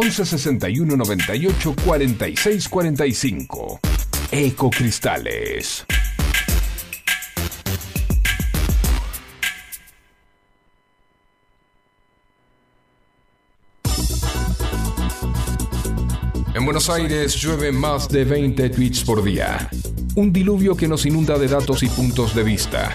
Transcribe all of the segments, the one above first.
11 61 98 46 45. Ecocristales. En Buenos Aires llueve más de 20 tweets por día. Un diluvio que nos inunda de datos y puntos de vista.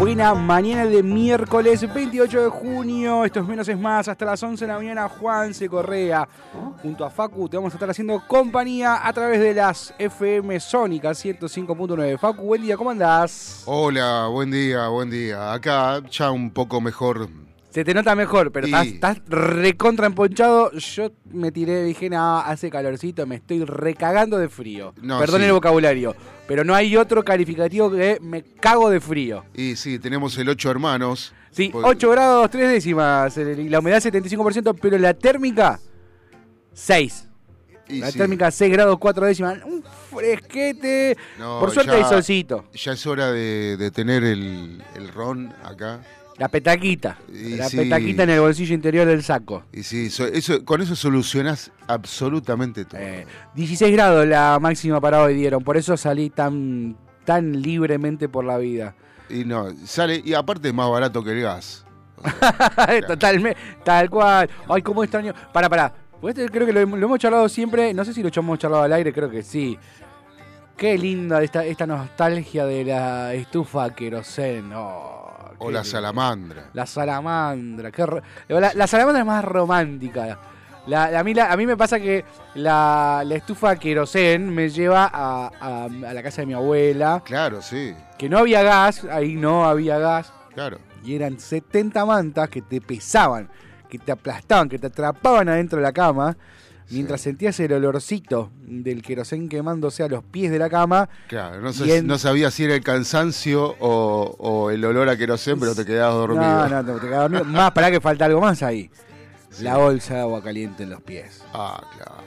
Buena mañana de miércoles 28 de junio. Esto es menos es más. Hasta las 11 de la mañana, Juan C. Correa. Junto a Facu te vamos a estar haciendo compañía a través de las FM Sónica 105.9. Facu, buen día, ¿cómo andás? Hola, buen día, buen día. Acá ya un poco mejor. Se te nota mejor, pero estás, estás recontra emponchado. Yo me tiré, dije, nada, hace calorcito, me estoy recagando de frío. No, Perdón sí. el vocabulario, pero no hay otro calificativo que me cago de frío. Y sí, tenemos el ocho hermanos. Sí, Pues- 8 grados, 3 décimas. La humedad 75%, pero la térmica, 6. Y La sí, térmica 6 grados, 4 décimas. Un fresquete. no, Por suerte ya- hay solcito. Ya es hora de, de tener el, el ron acá. La petaquita. Y la sí. petaquita en el bolsillo interior del saco. Y sí, so- eso, con eso solucionás absolutamente todo. Eh, 16 grados la máxima para hoy dieron. Por eso salí tan, tan libremente por la vida. Y no, sale, y aparte es más barato que el gas. Totalmente, tal cual. Ay, cómo extraño. Para, para. Pues este creo que lo, hemos- lo hemos charlado siempre. No sé si lo hemos charlado al aire, creo que sí. Qué linda esta, esta nostalgia de la estufa querosén. Oh, O la salamandra. La salamandra. qué ro- la, la salamandra es más romántica. La, la- a, mí, a mí me pasa que la, la estufa querosén me lleva a, a- a la casa de mi abuela. Claro, sí, Que no había gas, ahí no había gas. claro. Y eran 70 mantas que te pesaban, que te aplastaban, que te atrapaban adentro de la cama. Mientras sentías el olorcito del querosén quemándose a los pies de la cama. Claro, no, sé- Y en- no sabía si era el cansancio o, o el olor a querosén, pero te quedabas dormido. No, no, te, quedabas dormido. Más para que falta algo más ahí. Sí. La bolsa de agua caliente en los pies. Ah, claro.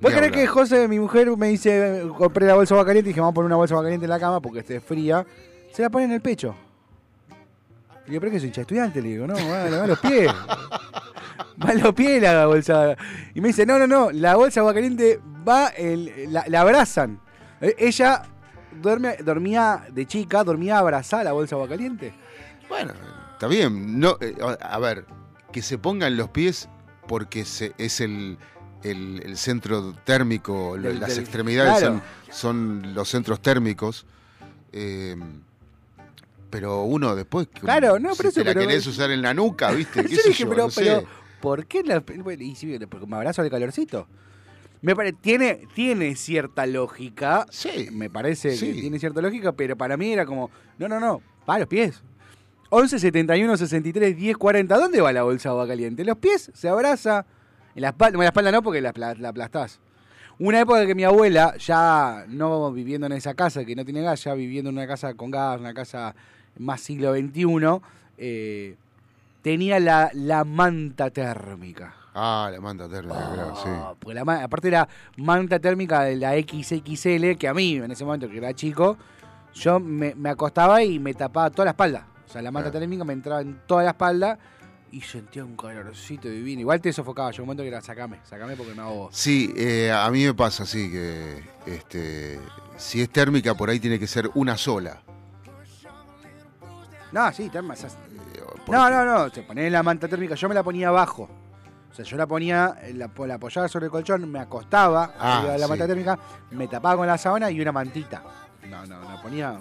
¿Vos hablar. que José, mi mujer, me dice, compré la bolsa de agua caliente y dije, vamos a poner una bolsa de agua caliente en la cama porque esté fría? Se la pone en el pecho. Y yo, pero que soy hincha estudiante, le digo, no, va a los pies. Va a los pies la bolsa. Y me dice, no, no, no, la bolsa de agua caliente va, en- la, la abrazan. Eh, Ella duerme, dormía de chica, dormía abrazada la bolsa de agua caliente. Bueno, está bien. No, eh, a ver, que se pongan los pies porque se, es el, el- el centro térmico, Del- las del- extremidades claro. son, son los centros térmicos. eh, pero uno después, Claro, no, si pero eso, te la pero- querés usar en la nuca, ¿viste? ¿Qué Yo dije, yo? pero, No sé. pero, ¿por qué la, y porque me abrazo de calorcito? Me pare- tiene, tiene cierta lógica. Sí. Me parece Sí. que tiene cierta lógica, pero para mí era como, no, no, no, va a los pies. 11 71 63 10 40. ¿Dónde va la bolsa de agua caliente? Los pies se abraza. En la espalda, bueno, la espalda no porque la, la aplastás. Una época que mi abuela, ya no viviendo en esa casa que no tiene gas, ya viviendo en una casa con gas, una casa más siglo XXI, eh, tenía la, la manta térmica. Ah, la manta térmica, claro, Ah, sí. porque la aparte era manta térmica de la XXL, que a mí, en ese momento que era chico, yo me, me acostaba y me tapaba toda la espalda. O sea, la manta Claro. térmica me entraba en toda la espalda y sentía un calorcito divino. Igual te sofocaba, yo un momento que era sacame, sacame porque me ahogo. Sí, eh, a mí me pasa así que este, si es térmica por ahí tiene que ser una sola. No, sí, porque- No, no, no, se ponía la manta térmica, yo me la ponía abajo. O sea, yo la ponía, eh, la, la apoyaba sobre el colchón, me acostaba Ah, arriba de la sí. manta térmica, me tapaba con la sábana y una mantita. No, no, no ponía.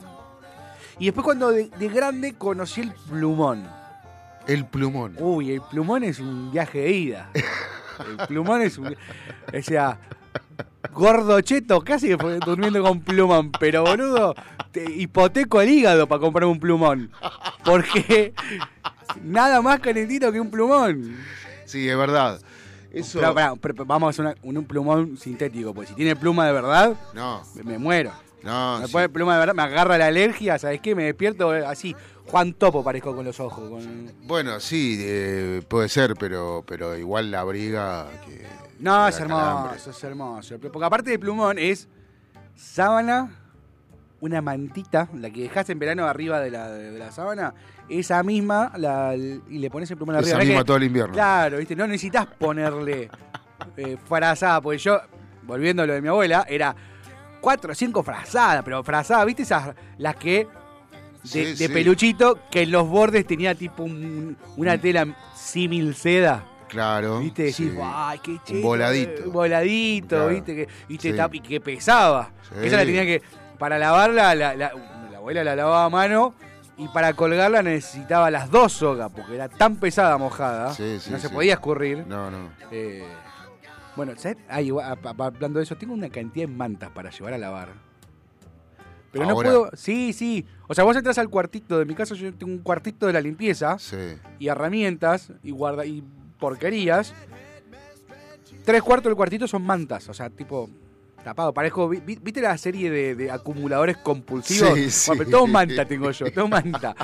Y después cuando de, de grande conocí el plumón. El plumón. Uy, el plumón es un viaje de ida. El plumón es un. O sea, gordo cheto, casi durmiendo con plumón. Pero boludo, te hipoteco el hígado para comprar un plumón. Porque nada más calentito que un plumón. Sí, es verdad. Eso. Pero, pará, pero, pero vamos a hacer una- un, plumón sintético, porque si tiene pluma de verdad, No, me, me muero. no. me sí. pone pluma de verdad, me agarra la alergia, ¿sabes qué? Me despierto eh, así, Juan Topo parezco con los ojos. con- Bueno, sí, eh, puede ser, pero, pero igual la briga que. No, es hermoso, es hermoso. Porque aparte de plumón es sábana, una mantita, la que dejas en verano arriba de la, de la sábana, esa misma, la- y le pones el plumón arriba. Esa misma que- todo el invierno. Claro, ¿viste? No necesitas ponerle eh, frazada, porque yo, volviendo a lo de mi abuela, era cuatro o cinco frazadas, pero frazadas, ¿viste? Esas, las que de, Sí, de sí. peluchito, que en los bordes tenía tipo un- una tela símil seda. Claro. ¿Viste? Decís, sí. ¡ay, qué chido! voladito. Un voladito, Claro. ¿viste? Que, y, te Sí. tap- y que pesaba. Sí. Esa la tenía que. Para lavarla, la, la- la abuela la lavaba a mano. Y para colgarla necesitaba las dos sogas, porque era tan pesada mojada. Sí, sí, no se podía escurrir. No, no. Eh, bueno, ¿sabes? Ah, igual, a- a- hablando de eso, tengo una cantidad de mantas para llevar a lavar. Pero no puedo. Sí, sí. O sea, vos entras al cuartito, de mi caso yo tengo un cuartito de la limpieza Sí. y herramientas y guarda y porquerías. Tres cuartos del cuartito son mantas, o sea, tipo tapado. Parezco, vi- vi- ¿viste la serie de, de acumuladores compulsivos? Sí, sí. Bueno, todo manta tengo yo, todo manta.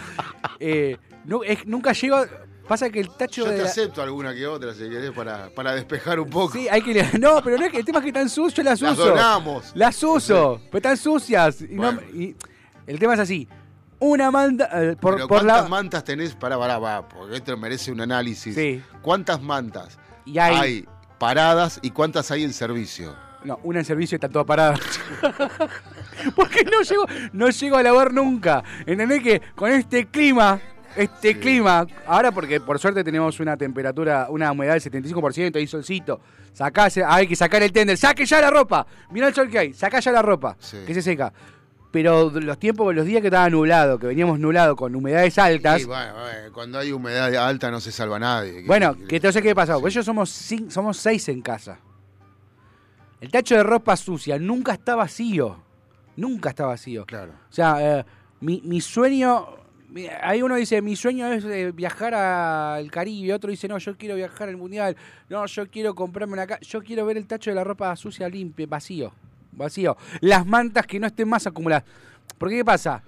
Eh, es- nunca llego. Pasa que el tacho Yo de. te la- acepto alguna que otra si querés para, para despejar un poco. Sí, hay que. No, pero no es que el tema es que están sucias, yo las Las uso. donamos. Las uso, pero están sucias. Y no- Bueno. y el tema es así. Una manta. eh, por, Pero por ¿cuántas la. mantas tenés? Para, para, para, porque esto merece un análisis. Sí. ¿Cuántas mantas Y hay. hay paradas y cuántas hay en servicio? No, una en servicio y está toda parada. Porque no llego, no llego a lavar nunca. ¿Entendés que con este clima, este Sí. clima, ahora porque por suerte tenemos una temperatura, una humedad del 75%, hay solcito, sacá, hay que sacar el tender, saque ya la ropa, mirá el sol que hay, sacá ya la ropa, Sí. que se seca. Pero los tiempos, los días que estaba nublado, que veníamos nublado con humedades altas, Y bueno, bueno, cuando hay humedad alta no se salva nadie. bueno, ¿Qué- que entonces qué pasó? Pues ellos somos, cin- somos seis en casa. El tacho de ropa sucia nunca está vacío. Nunca está vacío. Claro. O sea, eh, mi, mi sueño. Hay uno dice, mi sueño es eh, viajar al Caribe. Otro dice, no, yo quiero viajar al Mundial. No, yo quiero comprarme una casa. Yo quiero ver el tacho de la ropa sucia limpio, vacío. Vacío. Las mantas que no estén más acumuladas. Porque, ¿qué pasa?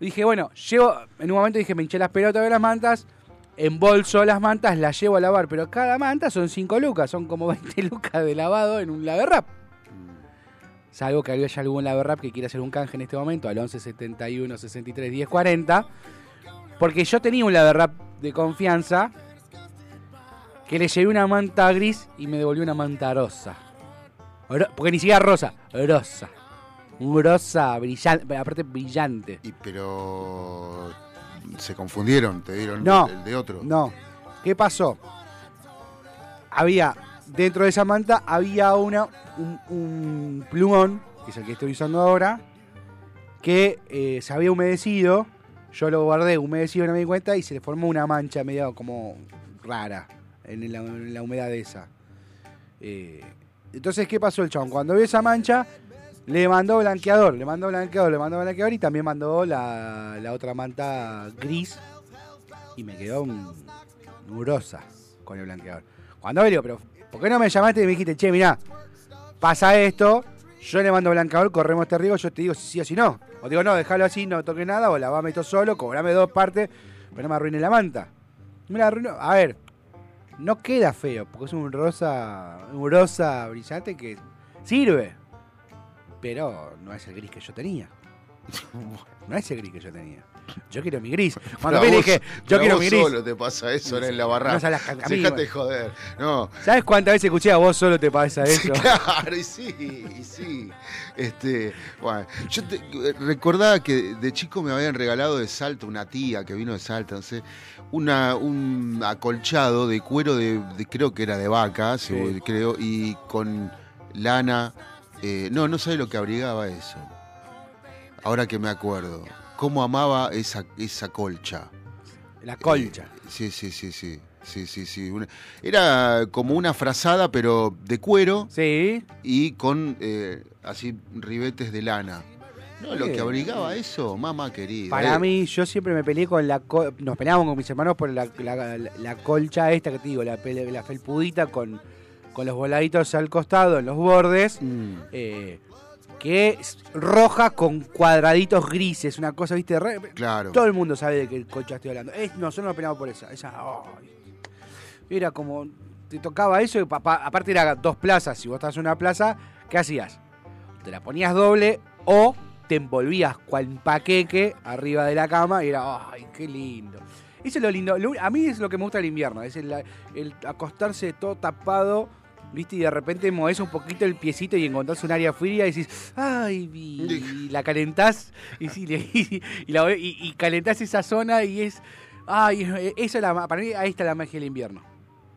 Dije, bueno, llevo. En un momento dije, me hinché las pelotas de las mantas. Embolso las mantas, las llevo a lavar. Pero cada manta son 5 lucas. Son como 20 lucas de lavado en un laverrap. Salvo que haya algún laverrap que quiera hacer un canje en este momento al 11 71 63 10 40. Porque yo tenía un laverrap de confianza que le llevé una manta gris y me devolvió una manta rosa. Porque ni siquiera rosa, rosa. Un rosa brillante, aparte brillante. Y pero se confundieron, te dieron No. el de otro. No. ¿Qué pasó? Había, dentro de esa manta, había una, un, un plumón, que es el que estoy usando ahora, que eh, se había humedecido. Yo lo guardé humedecido, no me di cuenta, y se le formó una mancha medio como rara en la, en la humedad esa. Eh, entonces, ¿qué pasó el chabón? Cuando vio esa mancha, le mandó blanqueador, le mandó blanqueador, le mandó blanqueador y también mandó la, la otra manta gris y me quedó un, un rosa con el blanqueador. Cuando me digo, pero ¿por qué no me llamaste y me dijiste, che, mirá, pasa esto, yo le mando blanqueador, corremos este riesgo, yo te digo si sí o si no. O digo, no, déjalo así, no toques nada, o lavame esto solo, cobrame dos partes, pero no me arruine la manta. Me la arruinó. A ver, no queda feo, porque es un rosa, un rosa brillante que sirve. Pero no es el gris que yo tenía. No es el gris que yo tenía. Yo quiero mi gris. Cuando vos- dije, yo quiero mi gris. solo te pasa eso en la barra. No las Dejate joder. No. ¿Sabes cuántas veces escuché a vos solo te pasa eso? claro, y sí, y sí. Este, bueno, yo te- recordaba que de chico me habían regalado de Salta una tía que vino de Salta, no sé, una, un acolchado de cuero de, de- creo que era de vaca, Sí. creo, y con lana. eh, no, no sé lo que abrigaba eso. Ahora que me acuerdo. Cómo amaba esa, esa colcha. La colcha. Eh, sí, sí, sí, sí. Sí, sí, sí. Era como una frazada, pero de cuero Sí. y con eh, así ribetes de lana. No, lo que abrigaba eso, mamá querida. Para eh. mí, yo siempre me peleé con la. co- Nos peleábamos con mis hermanos por la, la- la colcha esta que te digo, la, la felpudita con, con los voladitos al costado, en los bordes. Mm, eh, que es roja con cuadraditos grises, una cosa, viste, re- claro. todo el mundo sabe de qué colcha estoy hablando. Es- nosotros nos peleamos por esa. esa ay. Era como, te tocaba eso, y pa- pa- aparte era dos plazas. Si vos estás en una plaza, ¿qué hacías? Te la ponías doble o te envolvías cual paqueque arriba de la cama y era, ay, qué lindo. Eso es lo lindo. Lo- a mí es lo que me gusta del invierno, es el, el acostarse todo tapado, ¿viste? Y de repente moves un poquito el piecito y encontrás un área fría y decís, ay, vi", y la calentás y, y, la- calentás esa zona y es, ay, eso es la, para mí ahí está la magia del invierno.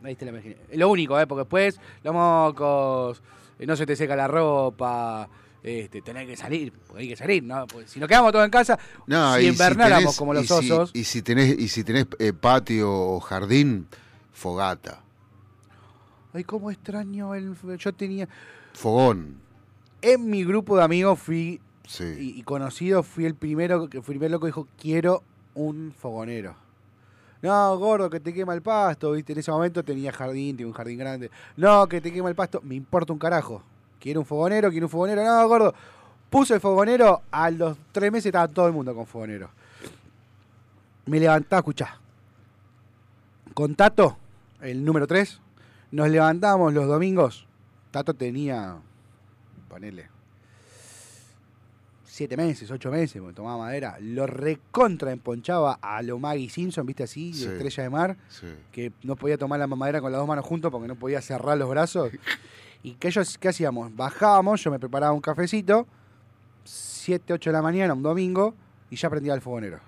Ahí está la magia. Lo único, ¿eh? Porque después los mocos, eh, no se te seca la ropa. Este, tenés que salir, porque hay que salir, ¿no? Porque si nos quedamos todos en casa, No, si invernáramos como los y si- osos. y si tenés, y si tenés eh, patio o jardín, fogata. Ay, cómo extraño el. Yo tenía. Fogón. En mi grupo de amigos fui. Sí. Y, y conocidos, fui el primero que fui el primer loco que dijo, quiero un fogonero. No, gordo, que te quema el pasto, viste, en ese momento tenía jardín, tenía un jardín grande. No, que te quema el pasto, me importa un carajo. Quiero un fogonero, quiero un fogonero. No, gordo. Puse el fogonero, a los tres meses estaba todo el mundo con fogonero. Me levantaba, escuchá. Con Tato, el número 3, nos levantábamos los domingos. Tato tenía, ponele, siete meses, ocho meses, porque tomaba madera. Lo recontra emponchaba a lo Maggie Simpson, viste así, Sí. estrella de mar, Sí. que no podía tomar la mamadera con las dos manos juntos porque no podía cerrar los brazos. ¿Y qué, ellos, qué hacíamos? Bajábamos, yo me preparaba un cafecito, 7, 8 de la mañana, un domingo, y ya prendía el fogonero.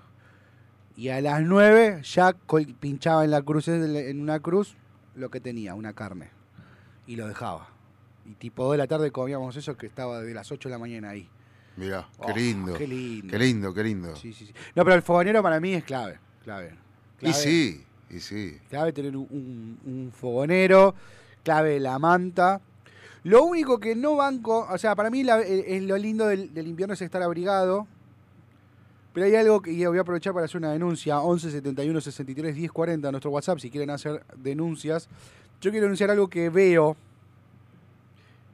Y a las 9 ya pinchaba en la cruz, en una cruz, lo que tenía, una carne. Y lo dejaba. Y tipo 2 de la tarde comíamos eso que estaba de las 8 de la mañana ahí. Mirá, qué Oh, lindo. Qué lindo. Qué lindo, qué lindo. Sí, sí, sí. No, pero el fogonero para mí es clave. Clave. y sí, y sí. Clave tener un, un- un fogonero, clave la manta. Lo único que no banco, o sea, para mí la- eh, es lo lindo del, del invierno es estar abrigado. Pero hay algo que voy a aprovechar para hacer una denuncia. 11 71 63 10 40, nuestro WhatsApp, si quieren hacer denuncias. Yo quiero denunciar algo que veo,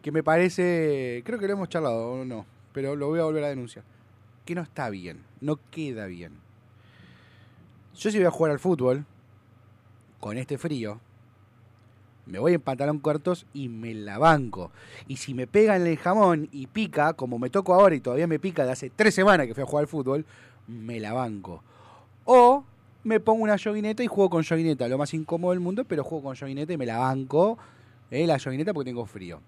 que me parece, creo que lo hemos charlado o no, pero lo voy a volver a denunciar. Que no está bien, no queda bien. Yo si voy a jugar al fútbol, con este frío, me voy en pantalón cortos y me la banco. Y si me pega en el jamón y pica, como me toco ahora y todavía me pica de hace tres semanas que fui a jugar al fútbol, me la banco. O me pongo una yoguineta y juego con yoguineta, lo más incómodo del mundo, pero juego con yoguineta y me la banco, eh, la yoguineta porque tengo frío.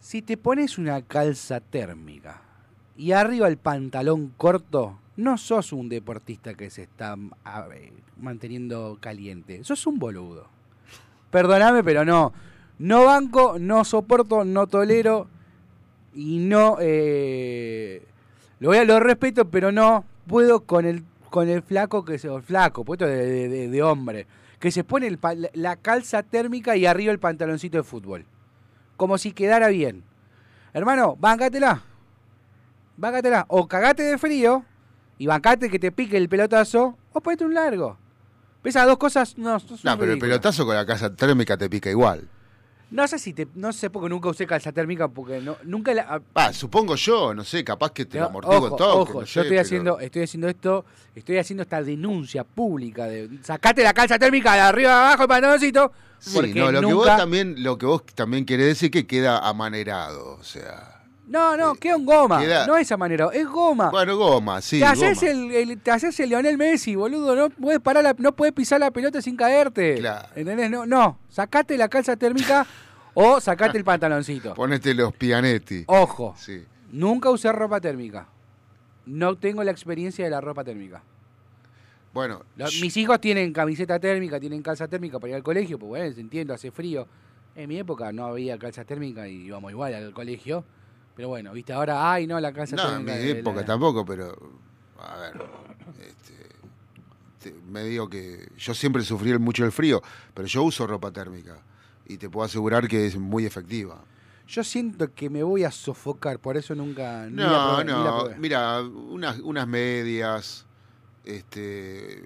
Si te pones una calza térmica y arriba el pantalón corto, no sos un deportista que se está ver, manteniendo caliente, sos un boludo. Perdóname, pero no. No banco, no soporto, no tolero y no... eh, lo, voy a, lo respeto, pero no puedo con el, con el flaco que se... flaco, puesto de, de- de- de hombre, que se pone el la- calza térmica y arriba el pantaloncito de fútbol. Como si quedara bien. Hermano, báncatela. Báncatela. O cagate de frío y bancate que te pique el pelotazo, o ponete un largo. Esas dos cosas no, No, pero el pelotazo con la casa térmica te pica igual. No sé si te, no sé porque nunca usé calza térmica porque no, nunca la, Ah, supongo yo, no sé, capaz que te lo ojo, todo. ojo, yo estoy haciendo, estoy haciendo esto, estoy haciendo esta denuncia pública de sacate la calza térmica de arriba a abajo el pantaloncito. Sí, no, lo que vos también, lo que vos también querés decir que queda amanerado, o sea. No, no, queda un goma. queda- No es amanero, es goma. Bueno, goma, sí. te, haces el, el- te haces el Leonel Messi, boludo. No puedes parar la- no puedes pisar la pelota sin caerte. Claro. ¿Entendés? No, no. Sacate la calza térmica o sacate el pantaloncito. Ponete los pianetti. Ojo. Sí. Nunca usé ropa térmica. No tengo la experiencia de la ropa térmica. Bueno, Los- mis hijos tienen camiseta térmica, tienen calza térmica para ir al colegio, pues bueno, entiendo, hace frío. En mi época no había calza térmica y íbamos igual al colegio. Pero bueno, viste, ahora, ay, no, la calza no, en mi época la- tampoco, pero. A ver. Este, te- me digo que yo siempre sufrí mucho el frío, pero yo uso ropa térmica. Y te puedo asegurar que es muy efectiva. Yo siento que me voy a sofocar, por eso nunca. No, probé, no. Mira, unas, unas medias, este,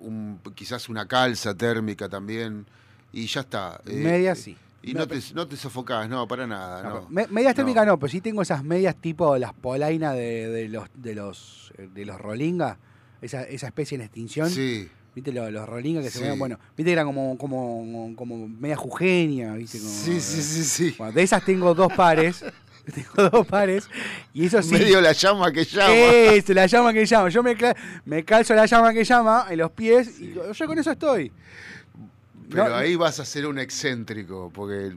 un- quizás una calza térmica también, y ya está. Eh, Medias sí. Y no te, no te sofocás, no, para nada. No, No, pero me- medias térmicas no, pero sí tengo esas medias tipo las polainas de, de los de los eh, de los rolinga, esa, esa especie en extinción. Sí, ¿Viste los, los rolinga que se Sí. veían? Bueno, viste que eran como, como, como media jujeña, ¿viste? Como, sí, sí, sí, sí. Bueno, de esas tengo dos pares. tengo dos pares. Y eso sí. Medio la llama que llama. Eso, la llama que llama. Yo me, me calzo la llama que llama en los pies y yo con eso estoy. Pero no- ahí vas a ser un excéntrico, porque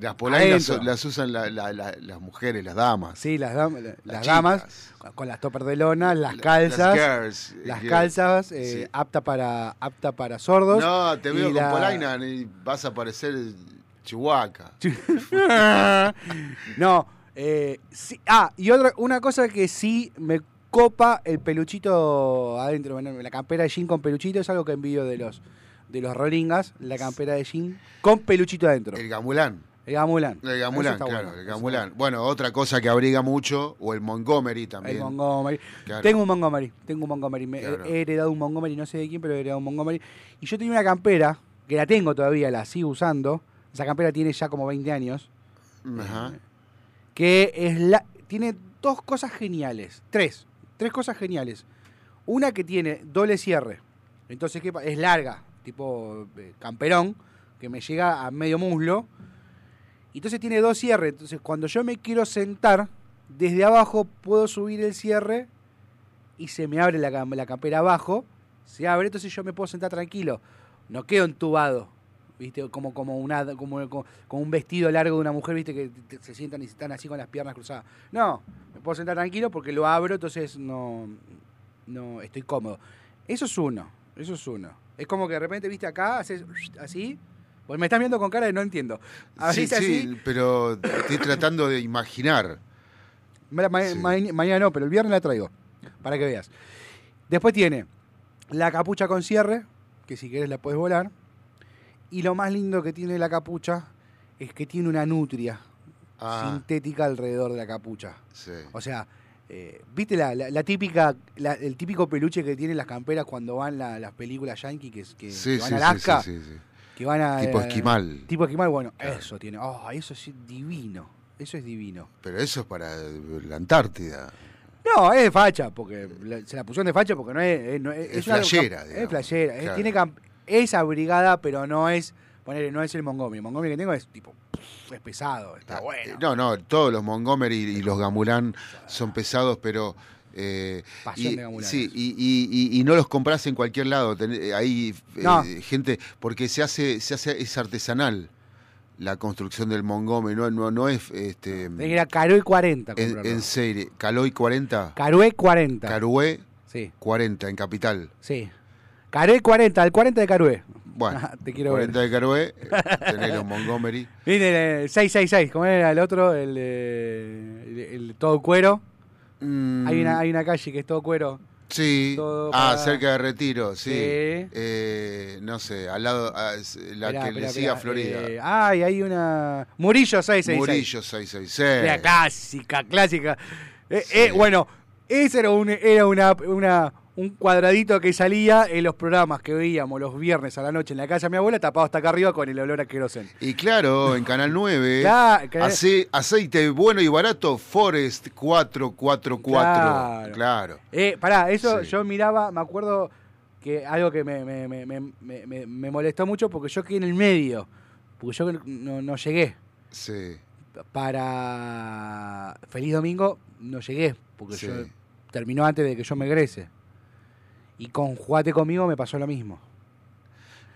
las polainas las usan la- la- la- las mujeres, las damas. Sí, las, dam- la- las Las damas con- las toppers de lona, las La- calzas. Las, girls, Las eh, calzas, eh, sí. apta para apta para sordos. No, te veo con la- polaina y vas a parecer chihuahua. no, eh, sí- ah, y otra una cosa que sí me copa el peluchito adentro, la campera de jean con peluchito es algo que envidio de los de los rolingas, la campera de jean con peluchito adentro. El gamulán. El gamulán. El gamulán, claro, bueno, el gamulán. Bueno, otra cosa que abriga mucho, o el Montgomery también. El Montgomery. Claro. Tengo un Montgomery, tengo un Montgomery. Me- Claro. He heredado un Montgomery, no sé de quién, pero he heredado un Montgomery. Y yo tenía una campera, que la tengo todavía, la sigo usando. Esa campera tiene ya como 20 años. Ajá. que es la tiene dos cosas geniales, tres, tres cosas geniales. Una que tiene doble cierre, entonces ¿qué es larga, tipo eh, camperón, que me llega a medio muslo. Y Entonces tiene dos cierres, entonces cuando yo me quiero sentar, desde abajo puedo subir el cierre y se me abre la, la campera abajo, se abre, entonces yo me puedo sentar tranquilo, no quedo entubado. ¿Viste? Como, como, una, un vestido largo de una mujer, ¿viste? Que se sientan y están así con las piernas cruzadas. No, me puedo sentar tranquilo porque lo abro, entonces no, no estoy cómodo. Eso es uno, eso es uno. Es como que de repente, viste, acá, haces así. Pues me estás viendo con cara de no entiendo. Así, Sí, así. sí, pero estoy tratando de imaginar. Ma- ma- Sí. ma- mañana no, pero el viernes la traigo. Para que veas. Después tiene la capucha con cierre, que si querés la puedes volar. Y lo más lindo que tiene la capucha es que tiene una nutria Ah, sintética alrededor de la capucha. sí. O sea, eh, ¿viste la, la- la típica, la- el típico peluche que tienen las camperas cuando van la- las películas yankee que, que- Sí, que van sí, a Alaska? sí, sí, sí. Que van a, Tipo eh, esquimal. Tipo esquimal, bueno, Claro. eso tiene. Oh, eso es divino. Eso es divino. Pero eso es para la Antártida. No, es de facha, porque se la pusieron de facha porque no es. Es, no es, Es flashera, Es digamos. flashera. es- Claro. tiene camp- es abrigada, pero no es. Poner, no es el Montgomery. El Montgomery que tengo es tipo. Es pesado, está bueno. Eh, No, no, todos los Montgomery y los Gamulán son pesados, pero. eh, Pasión y, de Gamulán sí, y, y- y- y no los compras en cualquier lado. Ten- eh, hay eh, No. gente, porque se hace, se hace, es artesanal la construcción del Montgomery, no, no, no es este, Tenés que ir a Carué 40. a en, en serie. Caloy 40, Carué 40. Carué sí, 40 en Capital. sí. Carué 40, el 40 de Carué. Bueno, Ah, te quiero 40 ver. de Carué, eh, los Montgomery. Viste, el 666, ¿cómo era el otro? El, eh, el, el todo cuero. Mm, Hay, una, hay una calle que es todo cuero. Sí, todo ah, para- cerca de Retiro, sí. Sí. Eh, no sé, al lado, ah, es la Esperá, que esperá, le sigue a Florida. eh, ay, hay una. Murillo 666. Murillo 666. La clásica, clásica. Eh, Sí. eh, bueno, Ese era un, era una, una- un cuadradito que salía en los programas que veíamos los viernes a la noche en la casa de mi abuela, tapado hasta acá arriba con el olor a queroseno. Y claro, en Canal 9, Claro, ace- aceite bueno y barato, Forest 444. Claro. Claro. Eh, pará, eso Sí. yo miraba, me acuerdo que algo que me, me- me- me- me- me- me molestó mucho porque yo quedé en el medio, porque yo no, no llegué. Sí, Para Feliz Domingo no llegué, porque Sí. yo terminó antes de que yo me egrese. Y con Juate conmigo me pasó lo mismo.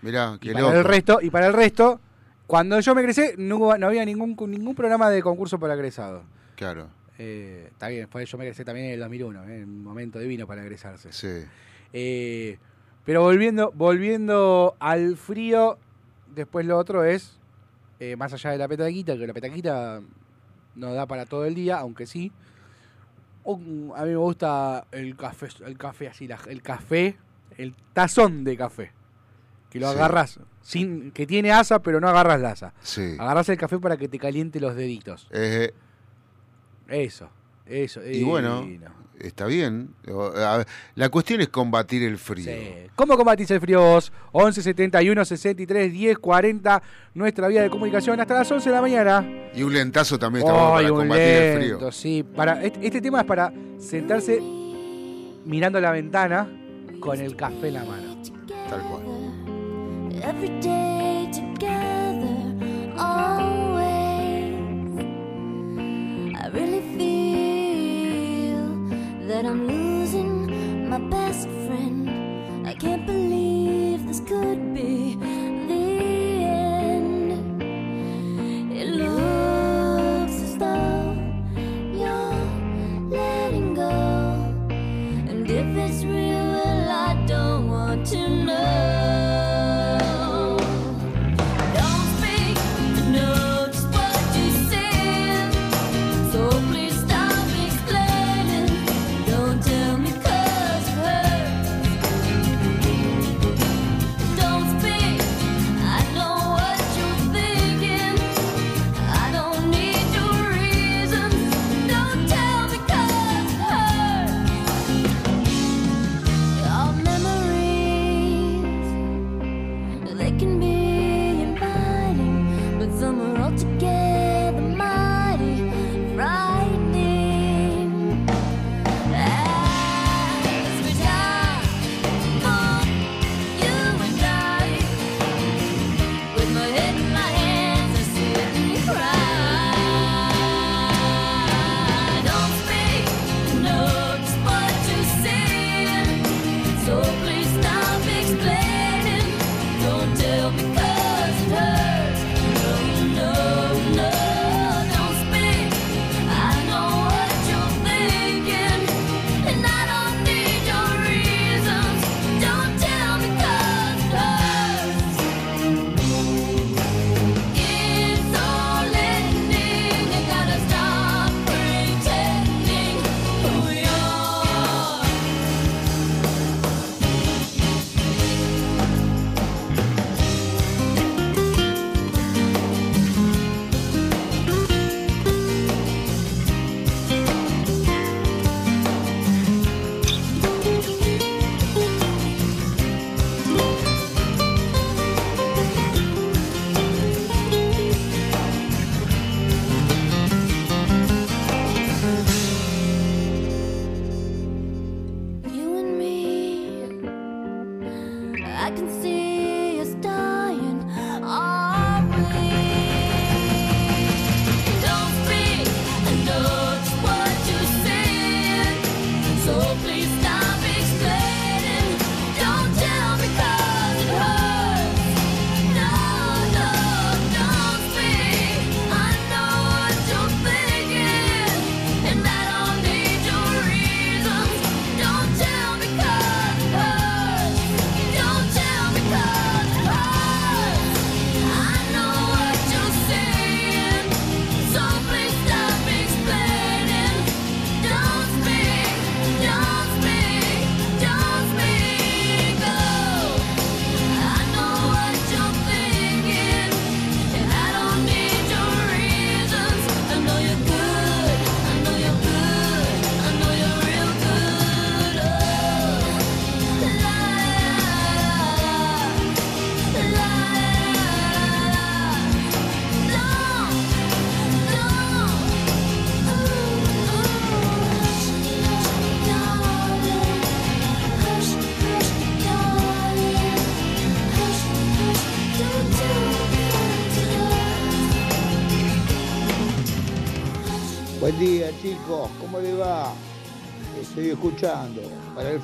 mirá, Y qué para loco. el resto, y para el resto, cuando yo me egresé, no, hubo- no había ningún, ningún programa de concurso para egresados. Claro, Eh, está bien, fue, yo me egresé también en el 2001, eh, un momento divino para egresarse. sí. Eh, pero volviendo, volviendo al frío, después lo otro es, eh, más allá de la petaquita, que la petaquita no da para todo el día, aunque sí. Un- a mí me gusta el café, el café así, la- el café, el tazón de café. Que lo Sí. agarras, sin, que tiene asa, pero no agarras la asa. Sí. Agarras el café para que te caliente los deditos. Eh, Eso, eso. y bueno. Está bien. La cuestión es combatir el frío. Sí. ¿Cómo combatís el frío vos? 11 71 63 10 40, nuestra vía de comunicación hasta las 11 de la mañana. Y un lentazo también está Ay, para un combatir el lento, frío. sí. Para, este, este tema es para sentarse mirando la ventana con el café en la mano. Tal cual. That I'm losing my best friend. I can't believe this could be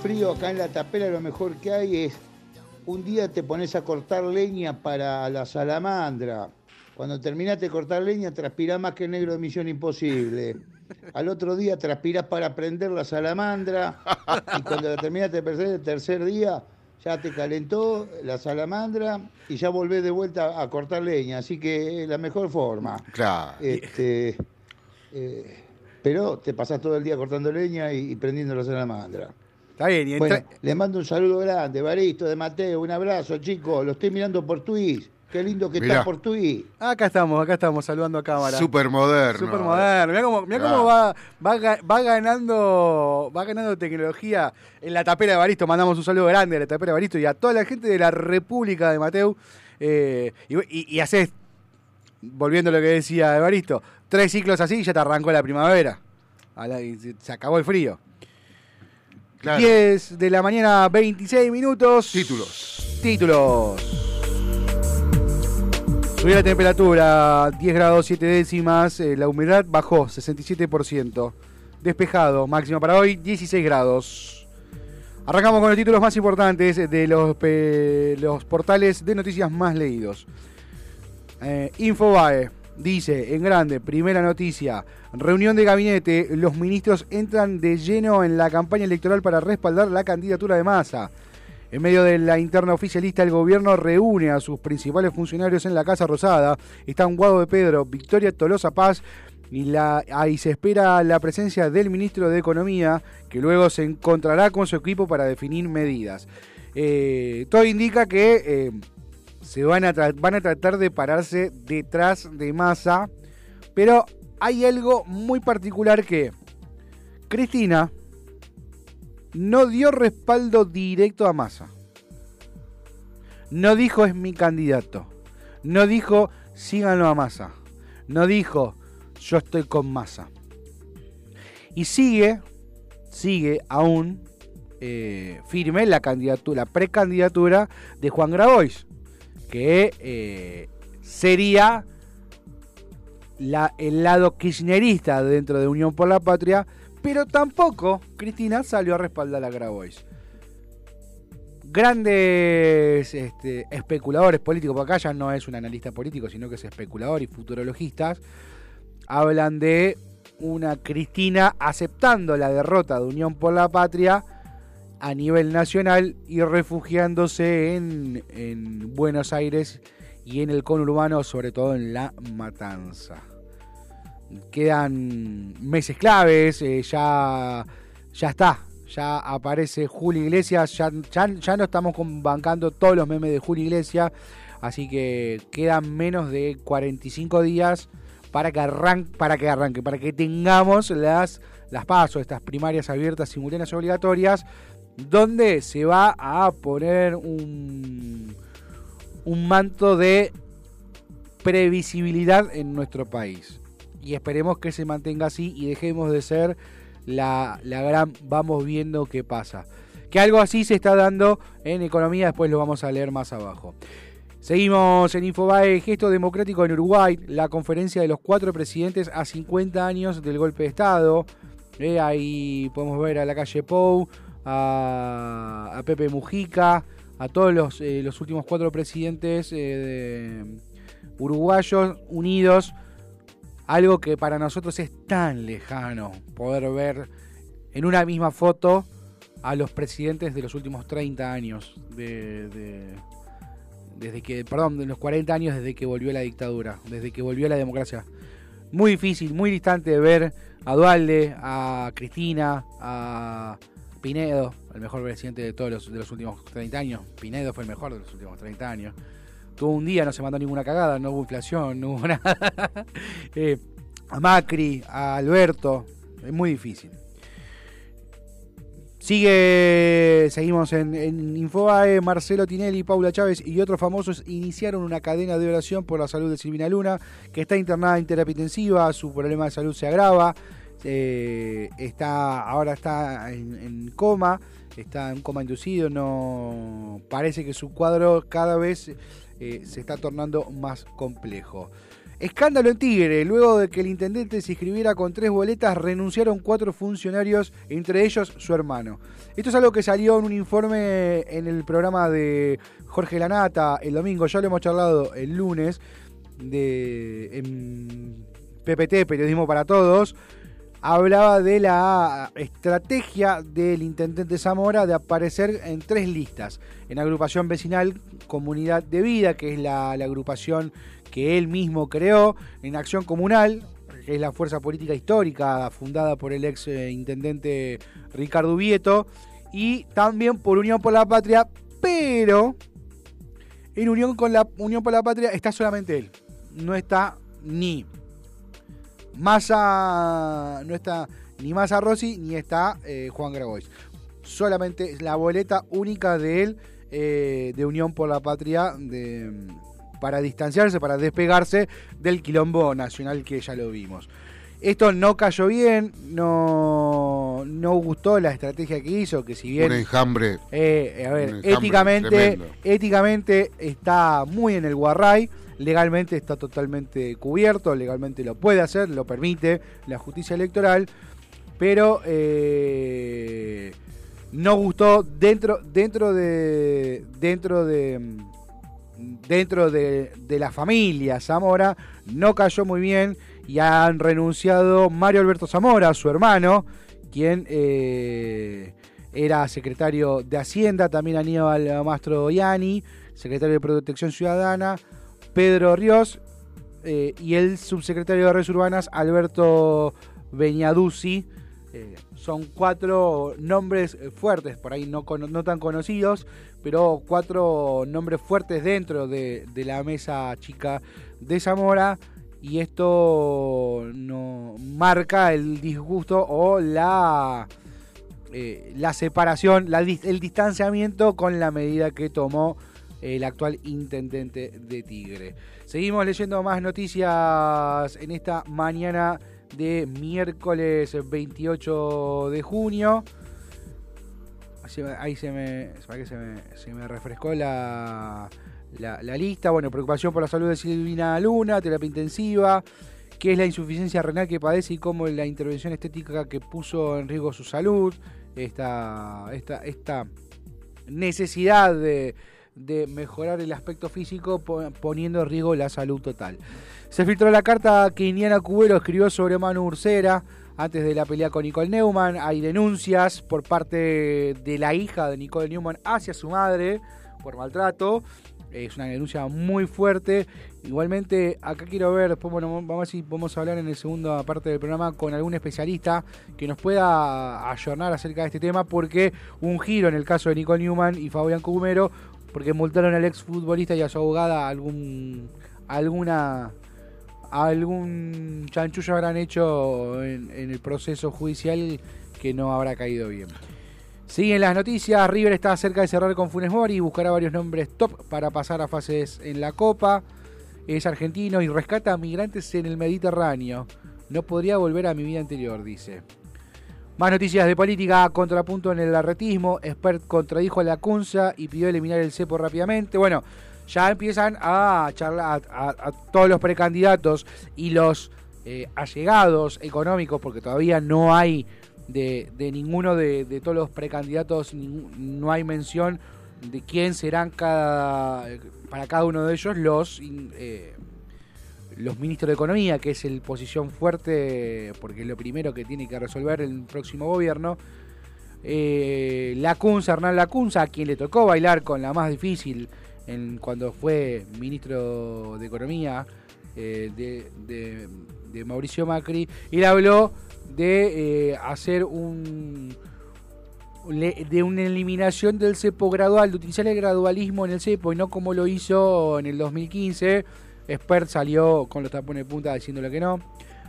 frío acá en la tapera lo mejor que hay es un día te pones a cortar leña para la salamandra. Cuando terminaste de cortar leña transpirás más que el negro de Misión Imposible. Al otro día transpirás para prender la salamandra y cuando la terminaste de prender el tercer día ya te calentó la salamandra y ya volvés de vuelta a cortar leña. Así que es la mejor forma. Claro. Este, eh, pero te pasás todo el día cortando leña y, y prendiendo la salamandra. Está bien, y Bueno, entra- le mando un saludo grande, Baristo, de Mateo, un abrazo, chicos. Lo estoy mirando por Twitch. Qué lindo que Mirá. está por Twitch. acá estamos, acá estamos saludando a cámara. Súper moderno. Super moderno. Mirá cómo, mirá Claro. cómo va, va, ga- va ganando va ganando tecnología en la tapera de Baristo. Mandamos un saludo grande a la tapera de Baristo y a toda la gente de la República de Mateu. Eh, y, y, y haces, volviendo a lo que decía Evaristo, tres ciclos así y ya te arrancó la primavera. A la- se acabó el frío. Claro. 10 de la mañana, 26 minutos. Títulos. Títulos. Subió la temperatura 10 grados 7 décimas, eh, la humedad bajó 67%. Despejado, máximo para hoy 16 grados. Arrancamos con los títulos más importantes de los, los portales de noticias más leídos. Eh, Infobae dice en grande, primera noticia, reunión de gabinete, los ministros entran de lleno en la campaña electoral para respaldar la candidatura de Massa. En medio de la interna oficialista, el gobierno reúne a sus principales funcionarios en la Casa Rosada. Están Guado de Pedro, Victoria Tolosa Paz y ahí se espera la presencia del ministro de Economía, que luego se encontrará con su equipo para definir medidas. Eh, todo indica que eh, se van a, van a tratar de pararse detrás de Massa, pero hay algo muy particular que Cristina no dio respaldo directo a Massa. No dijo es mi candidato. No dijo síganlo a Massa. No dijo yo estoy con Massa. Y sigue, sigue aún eh, firme la candidatura, la precandidatura de Juan Grabois, que eh, sería la- el lado kirchnerista dentro de Unión por la Patria, pero tampoco Cristina salió a respaldar a Grabois. Grandes este, especuladores políticos, porque acá ya no es un analista político, sino que es especulador y futurologistas, hablan de una Cristina aceptando la derrota de Unión por la Patria a nivel nacional y refugiándose en, en Buenos Aires y en el conurbano, sobre todo en La Matanza. Quedan meses claves, eh, ya, ya está, ya aparece Julio Iglesias, ya, ya, ya no estamos bancando todos los memes de Julio Iglesias, así que quedan menos de 45 días para que, arran para que arranque, para que tengamos las, las pasos, estas primarias abiertas, simultáneas obligatorias, donde se va a poner un, un manto de previsibilidad en nuestro país. Y esperemos que se mantenga así y dejemos de ser la, la gran vamos viendo qué pasa. Que algo así se está dando en economía, después lo vamos a leer más abajo. Seguimos en Infobae, gesto democrático en Uruguay, la conferencia de los cuatro presidentes a 50 años del golpe de Estado. Eh, ahí podemos ver a la calle Pou, a, a Pepe Mujica, a todos los, eh, los últimos cuatro presidentes eh, de- uruguayos unidos. Algo que para nosotros es tan lejano poder ver en una misma foto a los presidentes de los últimos 30 años de, de- desde que, perdón, de los 40 años desde que volvió la dictadura, desde que volvió la democracia. Muy difícil, muy distante de ver a Dualde, a Cristina, a Pinedo, el mejor presidente de todos los, de los últimos 30 años. Pinedo fue el mejor de los últimos 30 años. Tuvo un día, no se mandó ninguna cagada, no hubo inflación, no hubo nada. Eh, a Macri, a Alberto, es muy difícil. Sigue, seguimos en, en Infobae, Marcelo Tinelli, Paula Chávez y otros famosos iniciaron una cadena de oración por la salud de Silvina Luna, que está internada en terapia intensiva, su problema de salud se agrava, eh, está, ahora está en, coma, está en coma inducido, no parece que su cuadro cada vez eh, se está tornando más complejo. Escándalo en Tigre. Luego de que el intendente se inscribiera con tres boletas, renunciaron cuatro funcionarios, entre ellos su hermano. Esto es algo que salió en un informe en el programa de Jorge Lanata el domingo. Ya lo hemos charlado el lunes de en PPT, Periodismo para Todos. Hablaba de la estrategia del intendente Zamora de aparecer en tres listas. En agrupación vecinal Comunidad de Vida, que es la, agrupación que él mismo creó, en Acción Comunal, que es la fuerza política histórica fundada por el ex eh, intendente Ricardo Vieto, y también por Unión por la Patria, pero en Unión con la Unión por la Patria está solamente él. No está ni Massa, no está ni Massa Rossi, ni está eh, Juan Grabois. Solamente la boleta única de él, eh, de Unión por la Patria, de, para distanciarse, para despegarse del quilombo nacional que ya lo vimos. Esto no cayó bien, no, no gustó la estrategia que hizo, que si bien... Un enjambre. Eh, a ver, Un enjambre éticamente, tremendo. éticamente está muy en el guarray, legalmente está totalmente cubierto, legalmente lo puede hacer, lo permite la justicia electoral, pero eh, no gustó dentro, dentro de dentro de dentro de, de la familia Zamora, no cayó muy bien y han renunciado Mario Alberto Zamora, su hermano, quien eh, era secretario de Hacienda, también Aníbal Mastro Yani, secretario de Protección Ciudadana, Pedro Ríos eh, y el subsecretario de Redes Urbanas, Alberto Beñaduzzi. Eh, son cuatro nombres fuertes, por ahí no, tan conocidos, pero cuatro nombres fuertes dentro de, la mesa chica de Zamora. Y esto no marca el disgusto o la, eh, la separación, el distanciamiento con la medida que tomó el actual intendente de Tigre. Seguimos leyendo más noticias en esta mañana de miércoles 28 de junio. Ahí se me, se me, se me refrescó la, la, la lista. Bueno, preocupación por la salud de Silvina Luna, terapia intensiva, qué es la insuficiencia renal que padece y cómo la intervención estética que puso en riesgo su salud. Esta, esta, esta necesidad de, de mejorar el aspecto físico po- poniendo en riesgo la salud total. Se filtró la carta que Indiana Cubero escribió sobre Manu Ursera antes de la pelea con Nicole Neumann. Hay denuncias por parte de la hija de Nicole Neumann hacia su madre por maltrato. Es una denuncia muy fuerte. Igualmente, acá quiero ver, después, bueno, vamos a ver si podemos hablar en la segunda parte del programa con algún especialista que nos pueda ayornar acerca de este tema, porque un giro en el caso de Nicole Newman y Fabián Cumero, porque multaron al exfutbolista y a su abogada algún alguna algún chanchullo habrán hecho en, el proceso judicial que no habrá caído bien. Siguen las noticias, River está cerca de cerrar con Funes Mori y buscará varios nombres top para pasar a fases en la Copa. Es argentino y rescata a migrantes en el Mediterráneo. No podría volver a mi vida anterior, dice. Más noticias de política, contrapunto en el arretismo. Expert contradijo a la CUNSA y pidió eliminar el cepo rápidamente. Bueno, ya empiezan a charlar a, todos los precandidatos y los eh, allegados económicos, porque todavía no hay de, de ninguno de, todos los precandidatos, no hay mención de quién serán cada, para cada uno de ellos los, eh, los ministros de Economía, que es el posición fuerte, porque es lo primero que tiene que resolver el próximo gobierno. Eh, Lacunza, Hernán Lacunza, a quien le tocó bailar con la más difícil en, cuando fue ministro de Economía eh, de, de- de Mauricio Macri, le habló de eh, hacer un de una eliminación del cepo gradual, de utilizar el gradualismo en el cepo y no como lo hizo en el 2015. Expert salió con los tapones de punta diciéndole que no.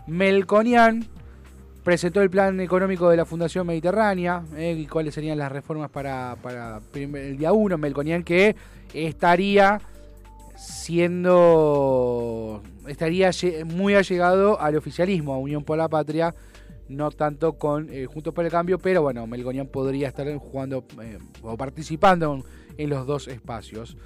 Melconian presentó el plan económico de la Fundación Mediterránea eh, y cuáles serían las reformas para, el día 1. Melconian que estaría siendo estaría muy allegado al oficialismo, a Unión por la Patria, no tanto con eh, Juntos por el Cambio, pero bueno, Melgonian podría estar jugando eh, o participando en los dos espacios.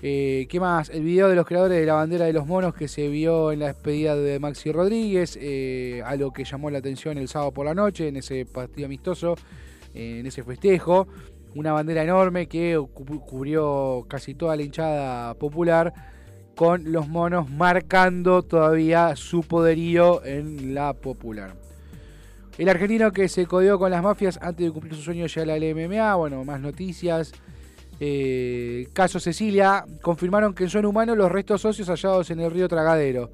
Eh, ¿Qué más? El video de los creadores de la bandera de los monos que se vio en la despedida de Maxi Rodríguez, eh, algo que llamó la atención el sábado por la noche en ese partido amistoso, eh, en ese festejo. Una bandera enorme que cu- cubrió casi toda la hinchada popular con los monos marcando todavía su poderío en la popular. El argentino que se codió con las mafias antes de cumplir su sueño de llegar a la MMA, bueno, más noticias. Eh, caso Cecilia, confirmaron que son humanos los restos óseos hallados en el río Tragadero.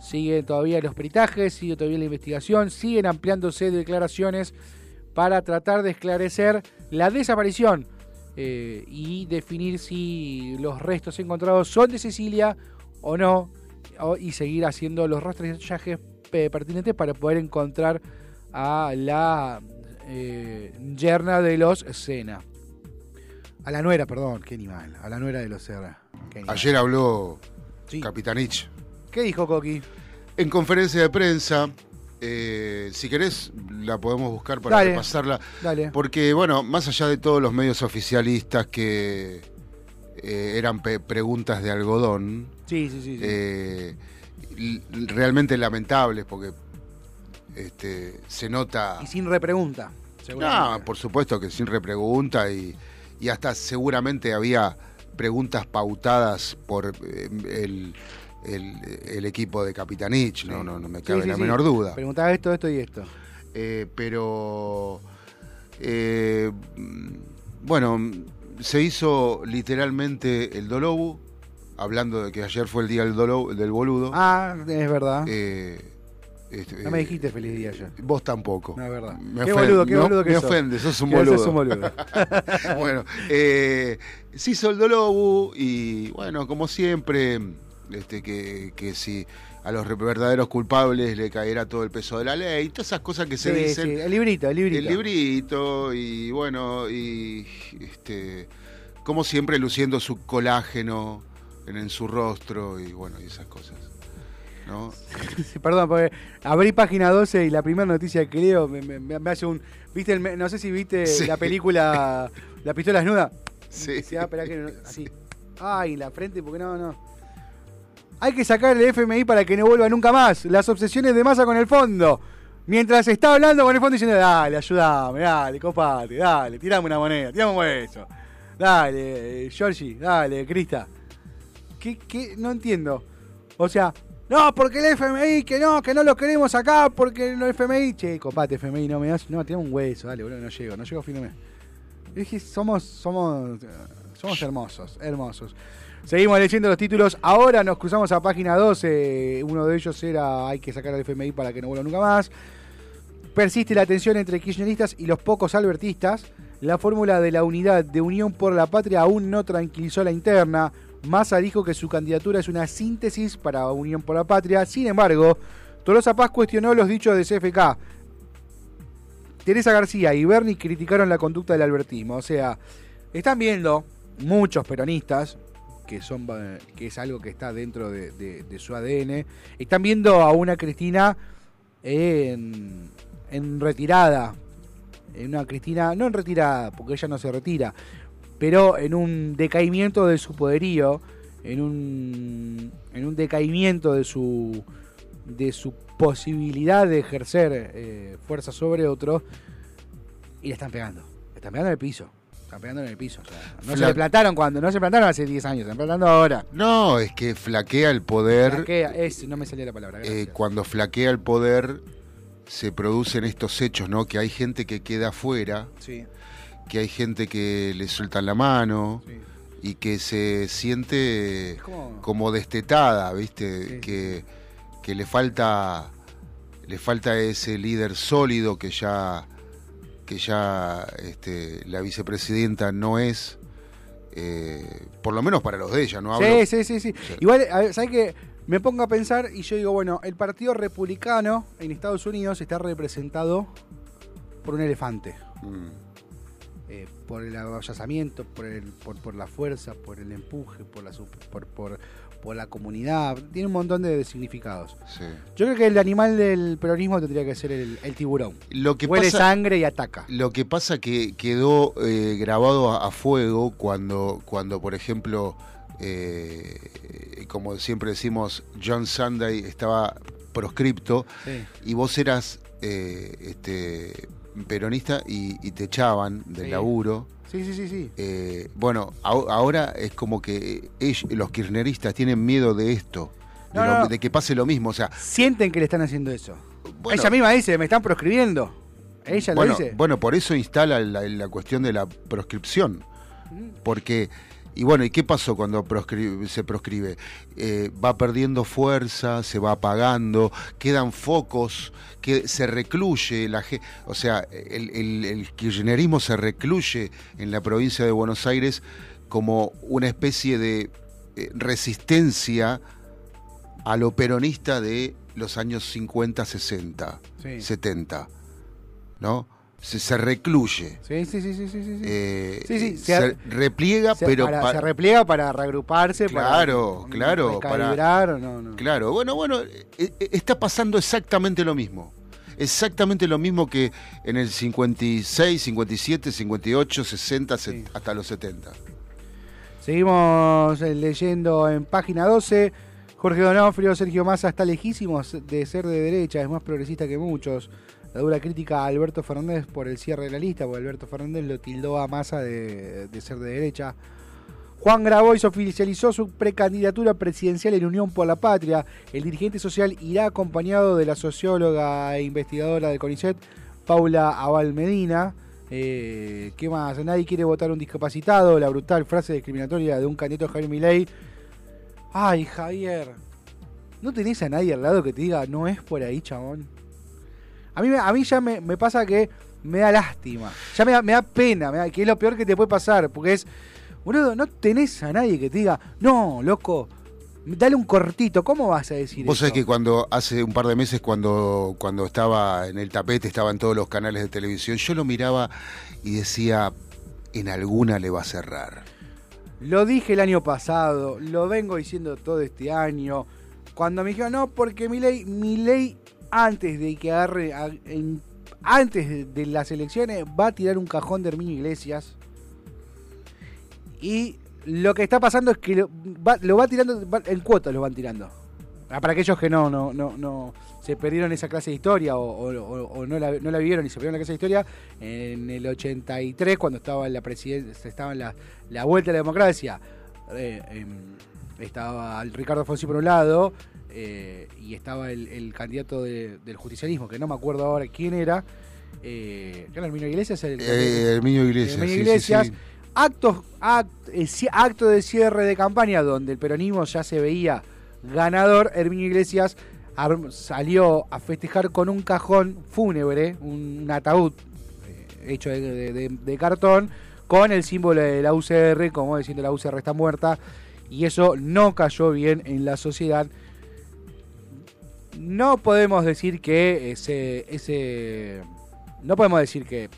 Siguen todavía los peritajes, sigue todavía la investigación, siguen ampliándose declaraciones para tratar de esclarecer la desaparición eh, y definir si los restos encontrados son de Cecilia o no, y seguir haciendo los rastrillajes eh, pertinentes para poder encontrar a la eh, yerna de los Sena. A la nuera, perdón, qué animal. A la nuera de los Serra. Ayer habló Sí. Capitanich ¿Qué dijo Coqui? en conferencia de prensa. eh, si querés, la podemos buscar para Dale. repasarla. Dale. Porque, bueno, más allá de todos los medios oficialistas que eh, eran pe- preguntas de algodón, Sí, sí, sí. sí. eh, realmente lamentables, porque este, se nota. y sin repregunta. No, por supuesto que sin repregunta y, y hasta seguramente había preguntas pautadas por eh, el, el- el equipo de Capitanich, no, no, no me cabe sí, la menor duda. Preguntaba esto, esto y esto. Eh, pero eh, bueno, se hizo literalmente el Dolobu, hablando de que ayer fue el día del, Dolo- del boludo. Ah, es verdad. Eh, este, no me eh, dijiste feliz día ayer. Vos tampoco. No, es verdad. Me Qué boludo, qué no, boludo que Me sos. ofende, sos un sos boludo. un boludo. bueno, eh, se hizo el Dolobu y bueno, como siempre, este, que, que si a los verdaderos culpables le caerá todo el peso de la ley, todas esas cosas que se Sí, dicen. sí, El librito, el librito. El librito y bueno, y este, como siempre luciendo su colágeno en, en su rostro y bueno, y esas cosas. ¿No? Sí, Perdón, porque abrí página 12 y la primera noticia que leo me, me- me hace un. ¿Viste el no sé si viste Sí. la película La pistola desnuda. Sí. Sí, ah, que no- así. Ay, en la frente, porque no, no. Hay que sacar el FMI para que no vuelva nunca más. Las obsesiones de masa con el fondo. Mientras está hablando con el fondo diciendo, dale, ayúdame, dale, copate, dale, tirame una moneda, tirame un hueso. Dale, eh, Georgie, dale, Crista. ¿Qué, qué? No entiendo. O sea, no, porque el FMI, que no, que no lo queremos acá, porque el FMI. Che, copate, FMI, no me das. No, tirame un hueso, dale, boludo, no llego, no llego a fin de mes. Es que somos, somos, eh, somos hermosos, hermosos. Seguimos leyendo los títulos. Ahora nos cruzamos a página 12. Uno de ellos era hay que sacar al FMI para que no vuelva nunca más. Persiste la tensión entre kirchneristas y los pocos albertistas. La fórmula de la unidad de Unión por la Patria aún no tranquilizó la interna. Massa dijo que su candidatura es una síntesis para Unión por la Patria. Sin embargo, Tolosa Paz cuestionó los dichos de CFK. Teresa García y Bernie criticaron la conducta del albertismo. O sea, están viendo muchos peronistas, que, son, eh, que es algo que está dentro de, su ADN, están viendo a una Cristina en, en retirada. Una Cristina, no en retirada, porque ella no se retira, pero en un decaimiento de su poderío, en un, en un decaimiento de su, de su posibilidad de ejercer eh, fuerza sobre otro, y le están pegando. Le están pegando en el piso. Están pegando en el piso. o sea, no se le plantaron cuando, no se plantaron hace 10 años, se están plantando ahora. No, es que flaquea el poder. Flaquea, es, no me salía la palabra. eh, cuando flaquea el poder, se producen estos hechos, ¿no? Que hay gente que queda afuera, Sí, que hay gente que le sueltan la mano sí. y que se siente como- como destetada, ¿viste? Sí, que, que le falta le falta ese líder sólido que ya que ya este, la vicepresidenta no es eh, por lo menos para los de ella, no hablo Sí, sí, sí, sí. Igual, a ver, ¿sabes qué? Me pongo a pensar y yo digo, bueno, el Partido Republicano en Estados Unidos está representado por un elefante. Mm, Eh, por el avallazamiento, por, el, por, por la fuerza, por el empuje, por la, por, por, por la comunidad. Tiene un montón de significados. sí. Yo creo que el animal del peronismo tendría que ser el, el tiburón. Lo que Huele pasa sangre y ataca. Lo que pasa que quedó eh, grabado a, a fuego cuando, cuando por ejemplo, eh, como siempre decimos, John Sunday estaba proscripto Sí. y vos eras eh, este, peronista y, y te echaban del Sí. laburo. Sí, sí, sí, sí. Eh, bueno, ahora es como que ellos- los kirchneristas tienen miedo de esto, de, No, lo- no. de que pase lo mismo. O sea, Sienten que le están haciendo eso. bueno, Ella misma dice, me están proscribiendo. Ella bueno, lo dice. bueno, por eso instala la, la cuestión de la proscripción. Porque, y bueno, ¿y qué pasó cuando se proscribe? Eh, va perdiendo fuerza, se va apagando, quedan focos, que se recluye la ge- O sea, el, el- el kirchnerismo se recluye en la provincia de Buenos Aires como una especie de eh, resistencia a lo peronista de los años 50, 60, Sí. 70. ¿No? Se, se recluye. Sí, sí, sí, sí, sí, sí. sí. Eh, Sí, sí, eh, se- se, repliega, se, pero para- pa- se repliega para reagruparse, Claro, para claro, para- no, no. claro, bueno, bueno, eh, eh, está pasando exactamente lo mismo. Exactamente lo mismo que en el 56, 57, 58, 60, se- Sí. hasta los 70. Seguimos leyendo en página 12. Jorge Donofrio, Sergio Massa está lejísimos de ser de derecha, es más progresista que muchos. La dura crítica a Alberto Fernández por el cierre de la lista, porque Alberto Fernández lo tildó a Massa de, ser de derecha. Juan Grabois oficializó su precandidatura presidencial en Unión por la Patria. El dirigente social irá acompañado de la socióloga e investigadora de CONICET, Paula Abal Medina. Eh, ¿Qué más? Nadie quiere votar a un discapacitado. La brutal frase discriminatoria de un candidato Javier Milei. Ay, Javier. ¿No tenés a nadie al lado que te diga no es por ahí, chabón? A mí, a mí ya me, me pasa que me da lástima. Ya me da, me da pena, me da- que es lo peor que te puede pasar. Porque es, boludo, no tenés a nadie que te diga, no, loco, dale un cortito. ¿Cómo vas a decir Vos eso? sabés que cuando hace un par de meses, cuando, cuando estaba en el tapete, estaba en todos los canales de televisión, yo lo miraba y decía, en alguna le va a cerrar. Lo dije el año pasado, lo vengo diciendo todo este año. Cuando me dijeron, no, porque mi ley, mi ley antes de que agarre, en- antes de, las elecciones, va a tirar un cajón de Herminio Iglesias. Y lo que está pasando es que lo va, tirando, va- en cuotas lo van tirando. Ah, Para aquellos que no, no, no, se perdieron esa clase de historia o, no, la, no la vivieron y se perdieron la clase de historia, en el 83, cuando estaba la presidencia, estaba en la, la vuelta a la democracia, eh, em, estaba Ricardo Fonsi por un lado eh, y estaba el, el candidato de- del justicialismo, que no me acuerdo ahora quién era, eh, ¿qué era Herminio Iglesias? El, Eh, Herminio Iglesias. Herminio sí, sí, Iglesias. sí. actos, act- eh, acto de cierre de campaña donde el peronismo ya se veía ganador, Herminio Iglesias salió a festejar con un cajón fúnebre, un, ataúd eh, hecho de, de- de- de cartón, con el símbolo de la UCR, como diciendo la UCR está muerta, y eso no cayó bien en la sociedad. No podemos decir que ese, ese no podemos decir que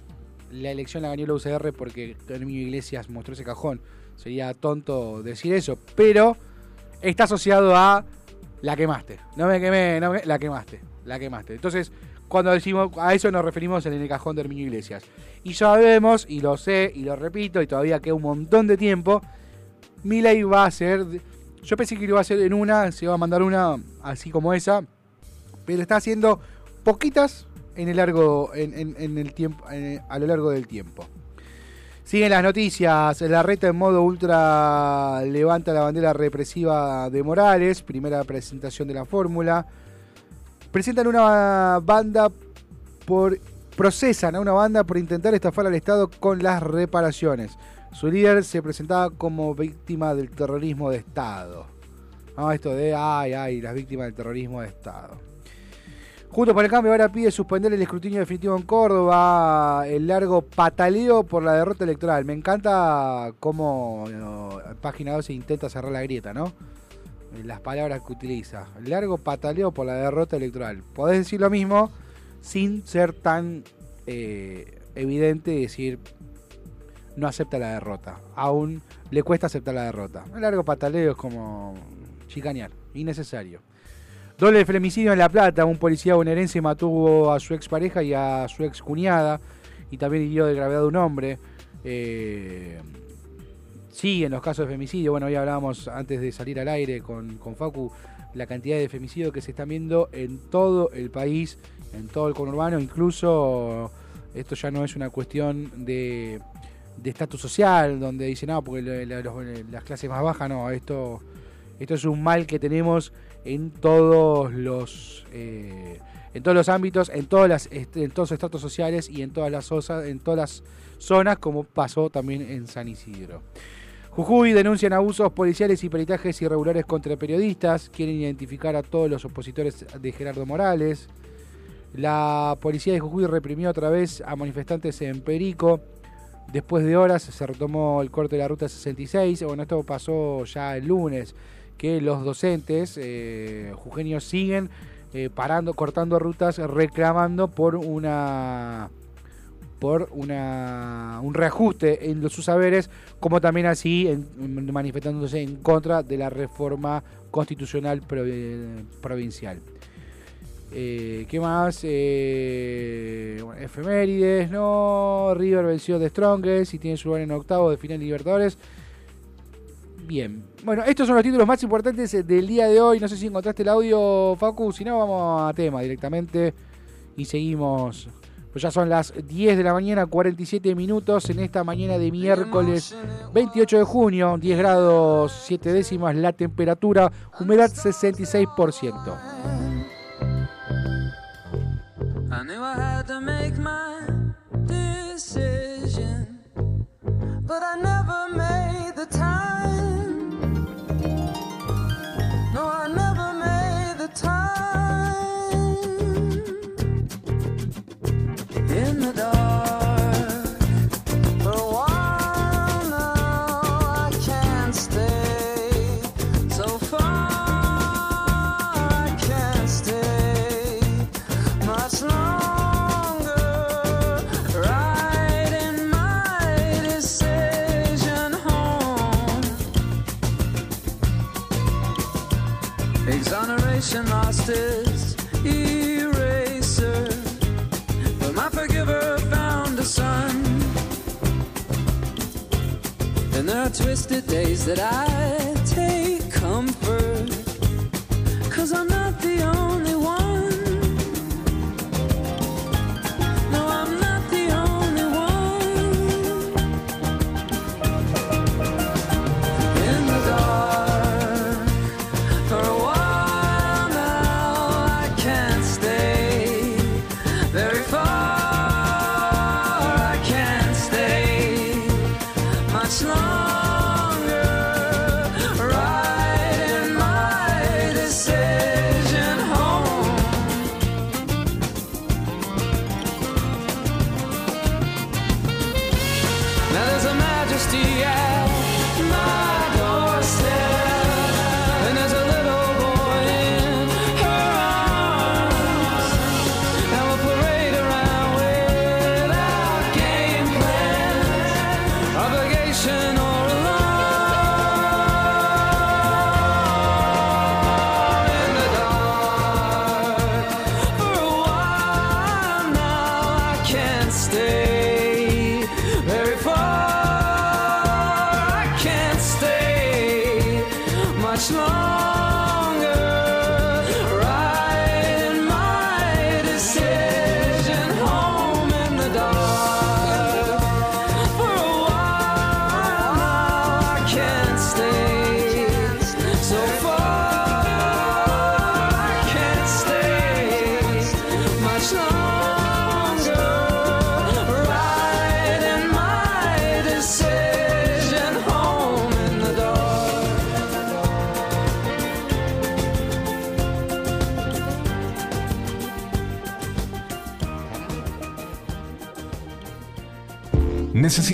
la elección la ganó la UCR porque Herminio Iglesias mostró ese cajón. Sería tonto decir eso, pero está asociado a la quemaste. No me quemé, no me- la quemaste, la quemaste. Entonces, cuando decimos a eso nos referimos en el cajón de Herminio Iglesias. Y sabemos, y lo sé, y lo repito, y todavía queda un montón de tiempo, Milei va a ser... Yo pensé que lo iba a hacer en una, se iba a mandar una así como esa, pero está haciendo poquitas en el largo, en, el tiempo, a lo largo del tiempo. Siguen las noticias. La reta en modo ultra levanta la bandera represiva de Morales. Primera presentación de la fórmula. Presentan una banda por. Procesan a una banda por intentar estafar al Estado con las reparaciones. Su líder se presentaba como víctima del terrorismo de Estado. Ah, esto de ay, ay, las víctimas del terrorismo de Estado. Junto por el cambio ahora pide suspender el escrutinio definitivo en Córdoba, el largo pataleo por la derrota electoral. Me encanta cómo no, página 12 intenta cerrar la grieta, ¿no? Las palabras que utiliza. Largo pataleo por la derrota electoral. Podés decir lo mismo sin ser tan eh, evidente y decir no acepta la derrota. Aún le cuesta aceptar la derrota. El largo pataleo es como chicanear, innecesario. Doble femicidio en La Plata. Un policía bonaerense mató a su expareja y a su ex cuñada. Y también hirió de gravedad un hombre. Eh, siguen los casos de femicidio. Bueno, hoy hablábamos antes de salir al aire con, con Facu la cantidad de femicidios que se están viendo en todo el país, en todo el conurbano, incluso esto ya no es una cuestión de estatus social, donde dicen, no, porque la- los- las clases más bajas, no, esto, esto es un mal que tenemos en todos los eh, en todos los ámbitos, en todos los estratos sociales y en todas las en todas las zonas, como pasó también en San Isidro. Jujuy denuncian abusos policiales y peritajes irregulares contra periodistas, quieren identificar a todos los opositores de Gerardo Morales. La policía de Jujuy reprimió otra vez a manifestantes en Perico. Después de horas se retomó el corte de la ruta 66. Bueno, esto pasó ya el lunes, que los docentes eh, jujeños siguen eh, parando, cortando rutas, reclamando por una por una, un reajuste en los, sus saberes, como también así en- manifestándose en contra de la reforma constitucional provi- provincial. Eh, ¿Qué más? Eh, efemérides, ¿no? River venció de Strongest y tiene su lugar en octavo de final de Libertadores. Bien. Bueno, estos son los títulos más importantes eh, del día de hoy. No sé si encontraste el audio, Facu. Si no, vamos a tema directamente. Y seguimos. Pues ya son las 10 de la mañana, 47 minutos en esta mañana de miércoles 28 de junio, 10 grados 7 décimas la temperatura, humedad 66%. I knew I had to make my decision, but I never made the time. Twisted days that I take comfort,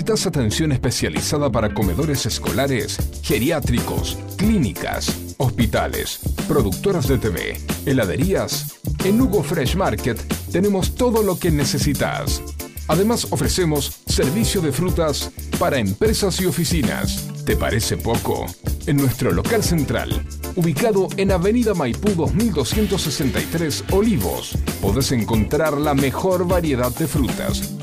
¿Necesitas atención especializada para comedores escolares, geriátricos, clínicas, hospitales, productoras de TV, heladerías? En Hugo Fresh Market tenemos todo lo que necesitas. Además ofrecemos servicio de frutas para empresas y oficinas. ¿Te parece poco? En nuestro local central, ubicado en Avenida Maipú 2263 Olivos, podés encontrar la mejor variedad de frutas,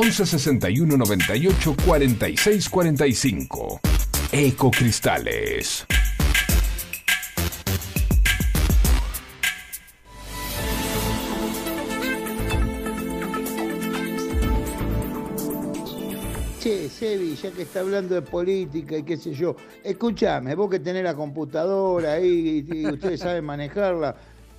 11 61 98 46 45. Ecocristales. Che, Sebi, ya que está hablando de política y qué sé yo, escúchame, vos que tenés la computadora ahí y, ustedes saben manejarla,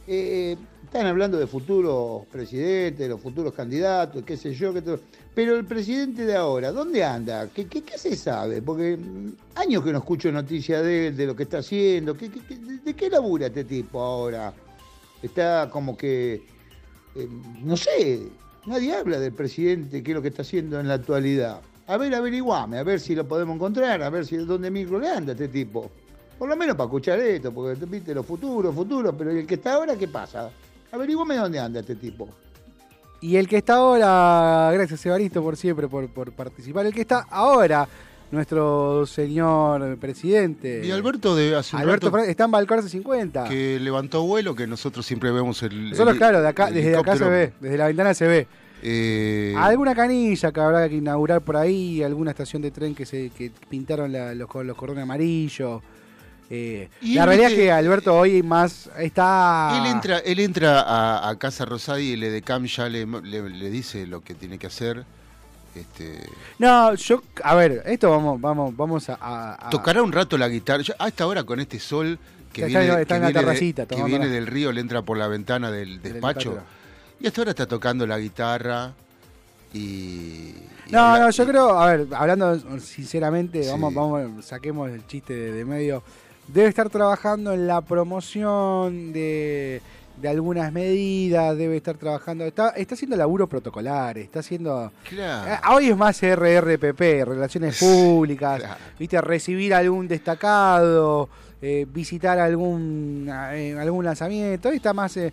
eh, están hablando de futuros presidentes, de los futuros candidatos, qué sé yo, qué todo. Pero el presidente de ahora, ¿dónde anda? ¿Qué, se sabe? Porque mm, años que no escucho noticias de él, de lo que está haciendo, ¿qué, qué- qué- de, de qué labura este tipo ahora? Está como que, eh, no sé, nadie habla del presidente, qué es lo que está haciendo en la actualidad. A ver, averiguame, a ver si lo podemos encontrar, a ver si dónde micro le anda este tipo. Por lo menos para escuchar esto, porque viste los futuros, futuros, pero el que está ahora, ¿qué pasa? Averiguame dónde anda este tipo. Y el que está ahora, gracias Evaristo por siempre, por, por participar, el que está ahora, nuestro señor presidente. Y Alberto de hace un Alberto rato está en Balcarce 50. que levantó vuelo, que nosotros siempre vemos el. Nosotros, el- claro, de acá, desde acá se ve, desde la ventana se ve. Eh, Alguna canilla que habrá que inaugurar por ahí, alguna estación de tren que se que pintaron la- los, los cordones amarillos. Eh, la realidad es que Alberto hoy más está. Él entra, él entra a, a Casa Rosada y el EDECAM ya le, le- le dice lo que tiene que hacer. Este, No, yo, a ver, esto vamos, vamos, vamos a. a- a- Tocará un rato la guitarra. Ya, a esta hora con este sol que Está- viene, está que en la viene de- terracita, que viene del río, le entra por la ventana del despacho. Y hasta ahora está tocando la guitarra y... y No, habla- no, yo y- creo, a ver, hablando sinceramente, Sí. vamos, vamos, saquemos el chiste de, de medio. Debe estar trabajando en la promoción de, de algunas medidas, debe estar trabajando, está, está haciendo laburo protocolar, está haciendo. Claro. Eh, Hoy es más RRPP, Relaciones Públicas, Claro. viste, recibir algún destacado, eh, visitar algún, eh, algún lanzamiento, hoy está más, eh,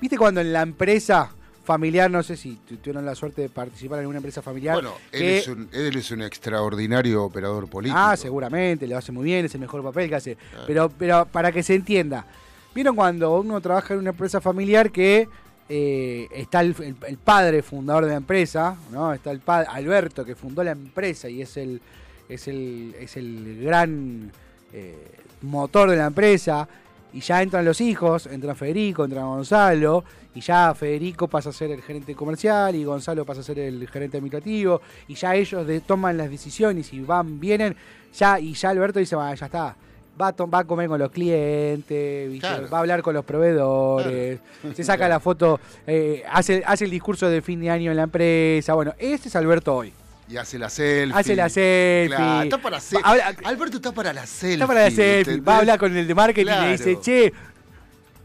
viste cuando en la empresa familiar, no sé si tu- tuvieron la suerte de participar en alguna empresa familiar. Bueno, él, que- es un, él es un extraordinario operador político. Ah, seguramente, lo hace muy bien, es el mejor papel que hace. Pero, pero para que se entienda, ¿vieron cuando uno trabaja en una empresa familiar que eh, está el, el- el padre fundador de la empresa, ¿no? Está el padre, Alberto, que fundó la empresa y es el, es el, es el gran eh, motor de la empresa. Y ya entran los hijos, entra Federico, entra Gonzalo, y ya Federico pasa a ser el gerente comercial y Gonzalo pasa a ser el gerente administrativo, y ya ellos de- toman las decisiones y van, vienen, ya, y ya Alberto dice, "Bueno, ya está, va a, va a comer con los clientes, va a hablar con los proveedores, se saca la foto, eh, hace, hace el discurso de fin de año en la empresa, bueno, este es Alberto hoy. Y hace la selfie. Hace la selfie. Claro, está para. Habla- Alberto está para la selfie. Está para la selfie, ¿entendés? va a hablar con el de marketing y Claro. le dice, che,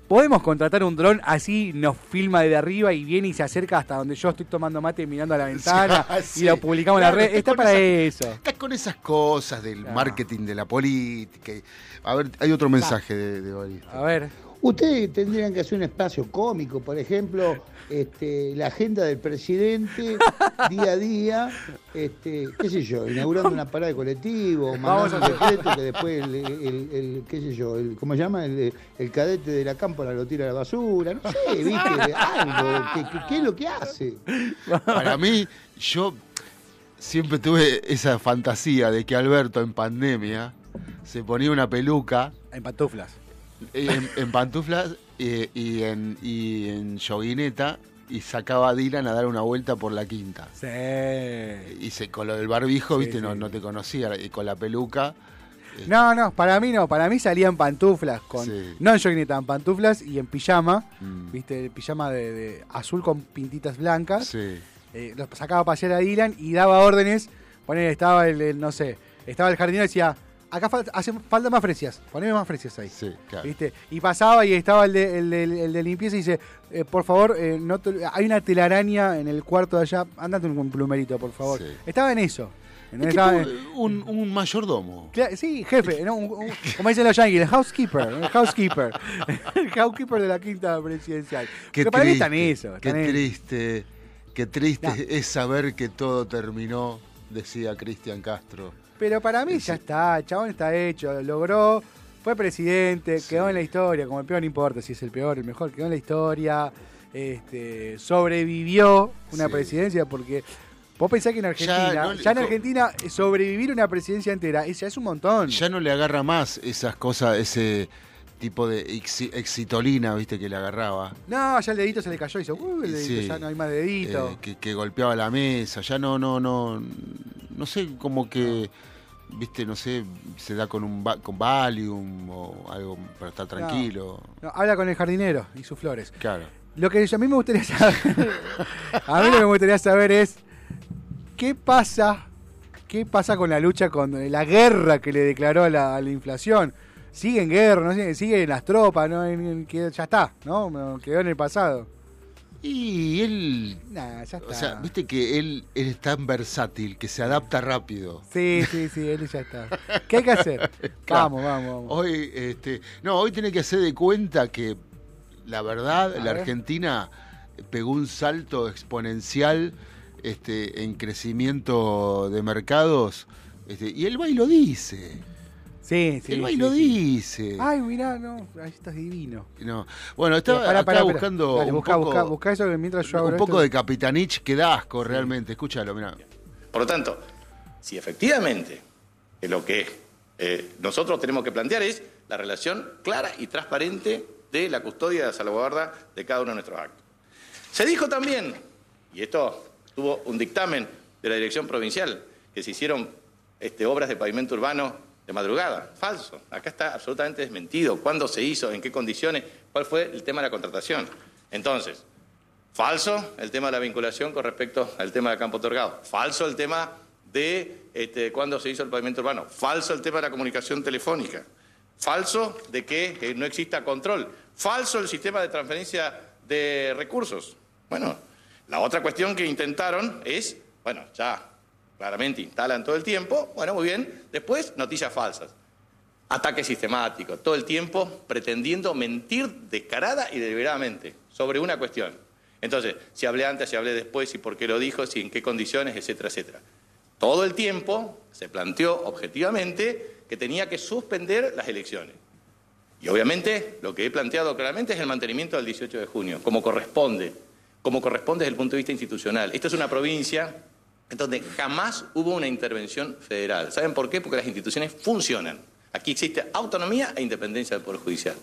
podemos contratar un dron así, nos filma desde arriba y viene y se acerca hasta donde yo estoy tomando mate y mirando a la ventana Sí, y lo publicamos en claro, la red. está con para esa- eso. Está con esas cosas del Claro. marketing, de la política. y- A ver, hay otro mensaje de, de. A ver, Ustedes tendrían que hacer un espacio cómico, por ejemplo, este, la agenda del presidente día a día, este, qué sé yo, inaugurando una parada de colectivo, Vamos mandando un decreto que después el, el- el- qué sé yo, el, ¿cómo se llama? El, el cadete de la cámpora lo tira a la basura, no sé, viste, algo, ¿qué, qué, qué es lo que hace? Para mí, yo siempre tuve esa fantasía de que Alberto en pandemia se ponía una peluca en pantuflas. en, en pantuflas eh, y, en, y en joguineta y sacaba a Dylan a dar una vuelta por la quinta. Sí. Y se, con lo del barbijo, Sí, viste, sí. No, no te conocía. Y con la peluca. No, no, para mí no, para mí salía en pantuflas, con, Sí. no en joguineta, en pantuflas y en pijama, mm, viste, el pijama de, de azul con pintitas blancas. sí. eh, lo sacaba a pasear a Dylan y daba órdenes. Poner, estaba el, el, no sé, estaba el jardinero y decía, acá falta, hace falta más fresias, poneme más fresias ahí. Sí, claro. ¿Viste? Y pasaba y estaba el de, el de- el de limpieza y dice, eh, por favor, eh, no te- hay una telaraña en el cuarto de allá, andate un plumerito, por favor. Sí. Estaba en eso. Es Estaba en- un, un mayordomo. Sí, jefe, ¿no? Un- un- como dicen los yankees, el housekeeper, el housekeeper, el housekeeper de la quinta presidencial. Qué Pero para mí triste, están eso. qué en- triste, qué triste es saber que todo terminó, decía Cristian Castro. Pero para mí ya está, el chabón está hecho, logró, fue presidente, quedó en la historia, como el peor no importa si es el peor, el mejor, quedó en la historia, este, sobrevivió una Sí. presidencia porque vos pensás que en Argentina, ya, no le- en Argentina sobrevivir una presidencia entera, es- ya es un montón. Ya no le agarra más esas cosas, ese tipo de exi- exitolina, viste, que le agarraba. No, ya el dedito se le cayó y hizo, "Uh, el dedito, Sí. ya no hay más dedito. eh, que, que golpeaba la mesa, ya no, no, no, no sé, como que, viste, no sé, se da con un con Valium o algo para estar tranquilo. No, habla con el jardinero y sus flores. Claro. Lo que a mí me gustaría saber, a mí lo que me gustaría saber es qué pasa, qué pasa con la lucha con la guerra que le declaró a la, a la inflación. Sigue en guerra, no sigue, sigue en las tropas, no, En- en- ya está, No, quedó en el pasado. Y él, Nah, ya está. o sea, viste que él, él es tan versátil que se adapta rápido. Sí, sí, sí, él ya está. ¿Qué hay que hacer? Claro. Vamos, vamos, vamos. Hoy, este, no, hoy tiene que hacer de cuenta que la verdad, A la ver. Argentina pegó un salto exponencial este, en crecimiento de mercados. Este, y él va y lo dice. Sí, sí. lo sí. dice. Ay, mirá, no, ahí estás divino. No. Bueno, estaba, Pará, acá pará, buscando Dale, un, busca, poco, busca, busca eso que mientras yo un poco esto- de Capitanich, que da asco realmente. Escúchalo, mirá. Por lo tanto, si efectivamente eh, lo que eh, nosotros tenemos que plantear es la relación clara y transparente de la custodia y la salvaguarda de cada uno de nuestros actos. Se dijo también, y esto tuvo un dictamen de la Dirección Provincial, que se hicieron este, obras de pavimento urbano de madrugada. Falso. Acá está absolutamente desmentido. ¿Cuándo se hizo? ¿En qué condiciones? ¿Cuál fue el tema de la contratación? Entonces, Falso el tema de la vinculación con respecto al tema del campo otorgado. Falso el tema de este, cuándo se hizo el pavimento urbano. Falso el tema de la comunicación telefónica. Falso de que eh, no exista control. Falso el sistema de transferencia de recursos. Bueno, la otra cuestión que intentaron es, bueno, ya claramente instalan todo el tiempo. Bueno, muy bien. Después, noticias falsas. Ataque sistemático, todo el tiempo pretendiendo mentir descarada y deliberadamente sobre una cuestión. Entonces, si hablé antes, si hablé después, si por qué lo dijo, si en qué condiciones, etcétera, etcétera. Todo el tiempo se planteó objetivamente que tenía que suspender las elecciones. Y obviamente lo que he planteado claramente es el mantenimiento del 18 de junio, como corresponde, como corresponde desde el punto de vista institucional. Esta es una provincia en donde jamás hubo una intervención federal. ¿Saben por qué? Porque las instituciones funcionan. Aquí existe autonomía e independencia del Poder Judicial.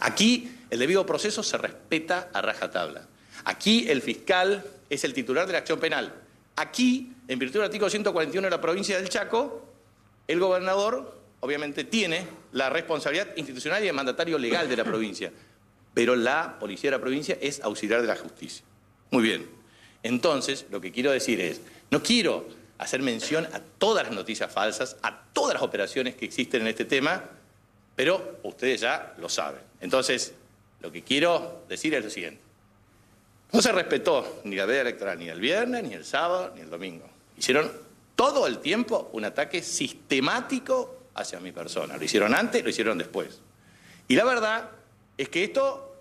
Aquí el debido proceso se respeta a rajatabla. Aquí el fiscal es el titular de la acción penal. Aquí, en virtud del artículo 141 de la provincia del Chaco, el gobernador obviamente tiene la responsabilidad institucional y de mandatario legal de la provincia, pero la policía de la provincia es auxiliar de la justicia. Muy bien. Entonces, lo que quiero decir es, no quiero hacer mención a todas las noticias falsas, a todas las operaciones que existen en este tema, pero ustedes ya lo saben. Entonces, lo que quiero decir es lo siguiente. No se respetó ni la veda electoral ni el viernes, ni el sábado, ni el domingo. Hicieron todo el tiempo un ataque sistemático hacia mi persona. Lo hicieron antes, lo hicieron después. Y la verdad es que esto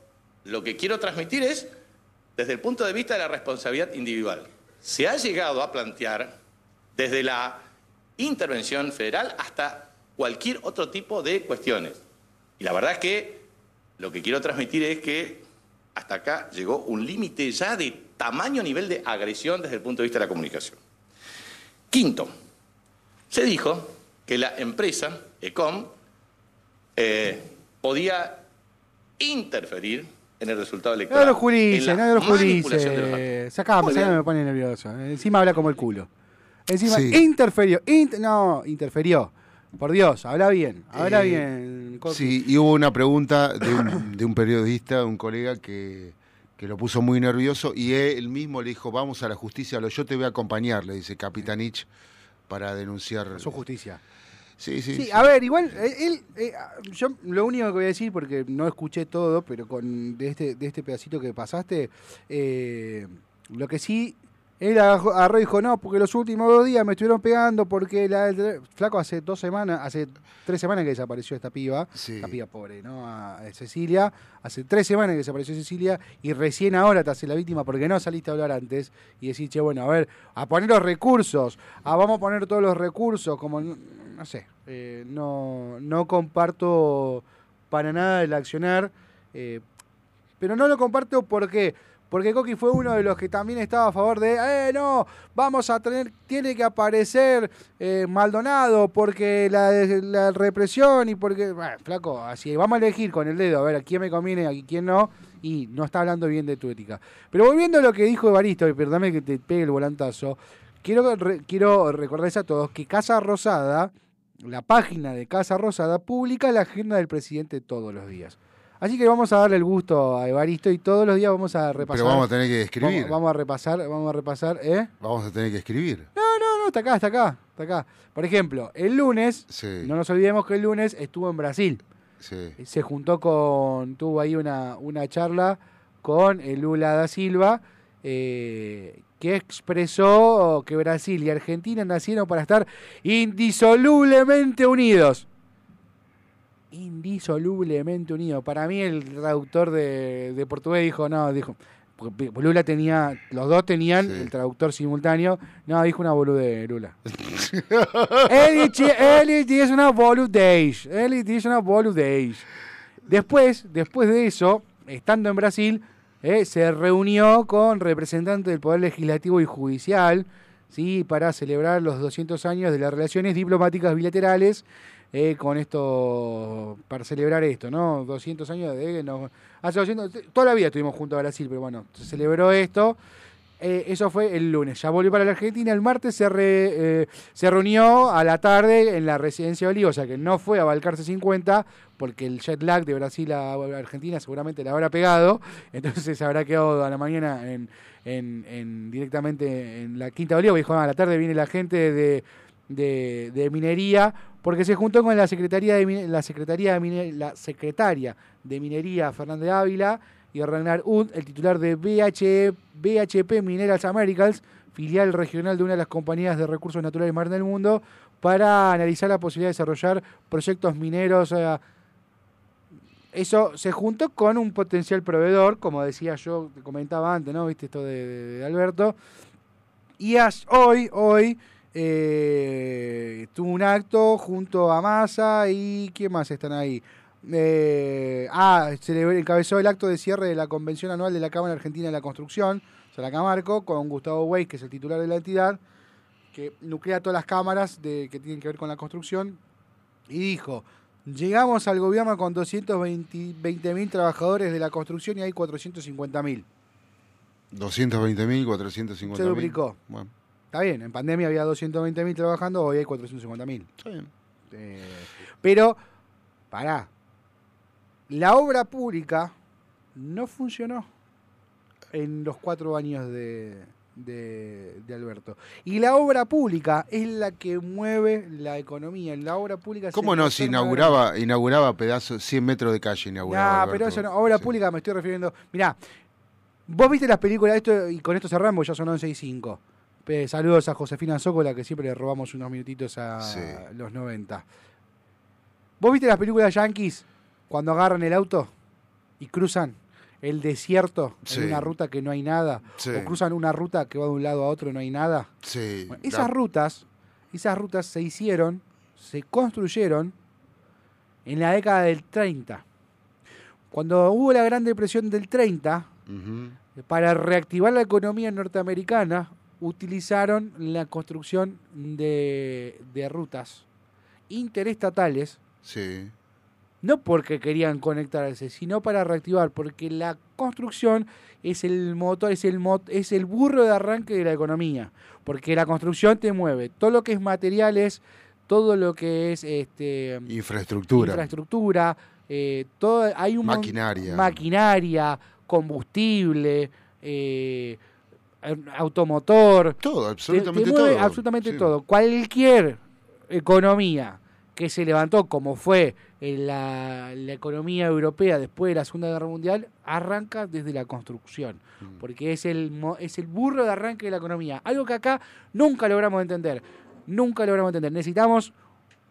lo que quiero transmitir es desde el punto de vista de la responsabilidad individual. Se ha llegado a plantear desde la intervención federal hasta cualquier otro tipo de cuestiones. Y la verdad es que lo que quiero transmitir es que hasta acá llegó un límite ya de tamaño nivel de agresión desde el punto de vista de la comunicación. Quinto, se dijo que la empresa, ECOM, eh, podía interferir en el resultado No electoral. lo no lo de los datos. julice. Sacame, sacame, me pone nervioso. Encima habla como el culo. Encima, Sí. interferió. int- no, interferió. Por Dios, habla bien. Habla Eh, bien. Sí, y hubo una pregunta de un, de un periodista, un colega que, que lo puso muy nervioso y él mismo le dijo, vamos a la justicia, lo yo te voy a acompañar, le dice Capitanich, para denunciar. Su justicia. Sí, sí. Sí, sí. a ver, igual, eh, él, eh, yo lo único que voy a decir, porque no escuché todo, pero con de este, de este pedacito que pasaste, eh, lo que sí Él agarró y dijo, no, porque los últimos dos días me estuvieron pegando porque la, flaco hace dos semanas, hace tres semanas que desapareció esta piba, Sí. esta piba pobre, ¿no? A, a Cecilia, hace tres semanas que desapareció Cecilia y recién ahora te hace la víctima porque no saliste a hablar antes y decís, che, bueno, a ver, a poner los recursos, a vamos a poner todos los recursos, como, no sé, eh, no, no comparto para nada el accionar, eh, pero no lo comparto porque porque Coqui fue uno de los que también estaba a favor de, eh, no, vamos a tener, tiene que aparecer eh, Maldonado porque la, represión y porque, bueno, flaco, así, vamos a elegir con el dedo, a ver a quién me conviene, a quién no, y no está hablando bien de tu ética. Pero volviendo a lo que dijo Evaristo, y perdóname que te pegue el volantazo, quiero, quiero recordarles a todos que Casa Rosada, la página de Casa Rosada, publica la agenda del presidente todos los días. Así que vamos a darle el gusto a Evaristo y todos los días vamos a repasar. Pero vamos a tener que escribir. Vamos, vamos a repasar, vamos a repasar, ¿eh? Vamos a tener que escribir. No, no, no, está acá, está acá, está acá. Por ejemplo, el lunes, Sí, no nos olvidemos que el lunes estuvo en Brasil. sí. Se juntó con, tuvo ahí una, una charla con el Lula da Silva, eh, que expresó que Brasil y Argentina nacieron para estar indisolublemente unidos. Indisolublemente unidos. Para mí el traductor de, de portugués dijo, no, dijo, Lula tenía, los dos tenían Sí. el traductor simultáneo, no, dijo una boludez, Lula. Él, dice una boludez, él dice una boludez. Después, después de eso, estando en Brasil, eh, se reunió con representantes del Poder Legislativo y Judicial, ¿sí? para celebrar los 200 años de las relaciones diplomáticas bilaterales, eh, con esto, para celebrar esto, ¿no? 200 años de... no, hace 200, toda la vida estuvimos juntos a Brasil, pero bueno, se celebró esto. Eh, eso fue el lunes. Ya volvió para la Argentina. El martes se, re- eh, se reunió a la tarde en la residencia de Olivo, o sea que no fue a Balcarce 50, porque el jet lag de Brasil a Argentina seguramente le habrá pegado. Entonces se habrá quedado a la mañana en, en- en- directamente en la Quinta de Olivo. Dijo, "Ah, a la tarde viene la gente de, de, minería, porque se juntó con la Secretaría de, la Secretaría de la Secretaria de Minería, Fernández Ávila, y Ragnar Ud, el titular de BH, BHP Minerals Americas, filial regional de una de las compañías de recursos naturales más del mundo, para analizar la posibilidad de desarrollar proyectos mineros. eso se juntó con un potencial proveedor, como decía yo, te comentaba antes, ¿no? Viste esto de, de- Alberto. Y hoy, hoy, eh, tuvo un acto junto a Massa y ¿quién más están ahí? Eh, ah, celebró- encabezó el acto de cierre de la convención anual de la Cámara Argentina de la Construcción, o sea, la Camarco, con Gustavo Weiss, que es el titular de la entidad, que nuclea todas las cámaras de, que tienen que ver con la construcción, y dijo, llegamos al gobierno con 220 mil trabajadores de la construcción y hay 450 mil. 220.000, 450.000. Se duplicó. Bueno, Está bien, en pandemia había 220 mil trabajando, hoy hay 450 mil. está bien. Eh, pero, pará. La obra pública no funcionó en los cuatro años de, de- de Alberto. Y la obra pública es la que mueve la economía. La obra pública ¿Cómo no? Si inauguraba, inauguraba pedazos, 100 metros de calle inauguraba. No, Alberto. pero eso no. Obra Sí. pública me estoy refiriendo. Mirá, vos viste las películas, esto y con esto cerramos, ya son 11 y 5. Pe- Saludos a Josefina Zócola, que siempre le robamos unos minutitos a Sí. los 90. ¿Vos viste las películas yankees cuando agarran el auto y cruzan el desierto Sí. en una ruta que no hay nada? Sí. O cruzan una ruta que va de un lado a otro y no hay nada. Sí. Bueno, la- esas rutas, esas rutas se hicieron, se construyeron en la década del 30. Cuando hubo la Gran Depresión del 30, Ujú. para reactivar la economía norteamericana, utilizaron la construcción de, de rutas interestatales, Sí. no porque querían conectarse, sino para reactivar, porque la construcción es el motor, es el, mo- es el burro de arranque de la economía, porque la construcción te mueve, todo lo que es materiales, todo lo que es este, Infraestructura. infraestructura, eh, todo, hay un Maquinaria. maquinaria, combustible, eh, automotor, todo, te- absolutamente te mueve todo. absolutamente Sí. todo. Cualquier economía que se levantó, como fue en la, la economía europea después de la Segunda Guerra Mundial, arranca desde la construcción, porque es el, es el burro de arranque de la economía. Algo que acá nunca logramos entender, nunca logramos entender. Necesitamos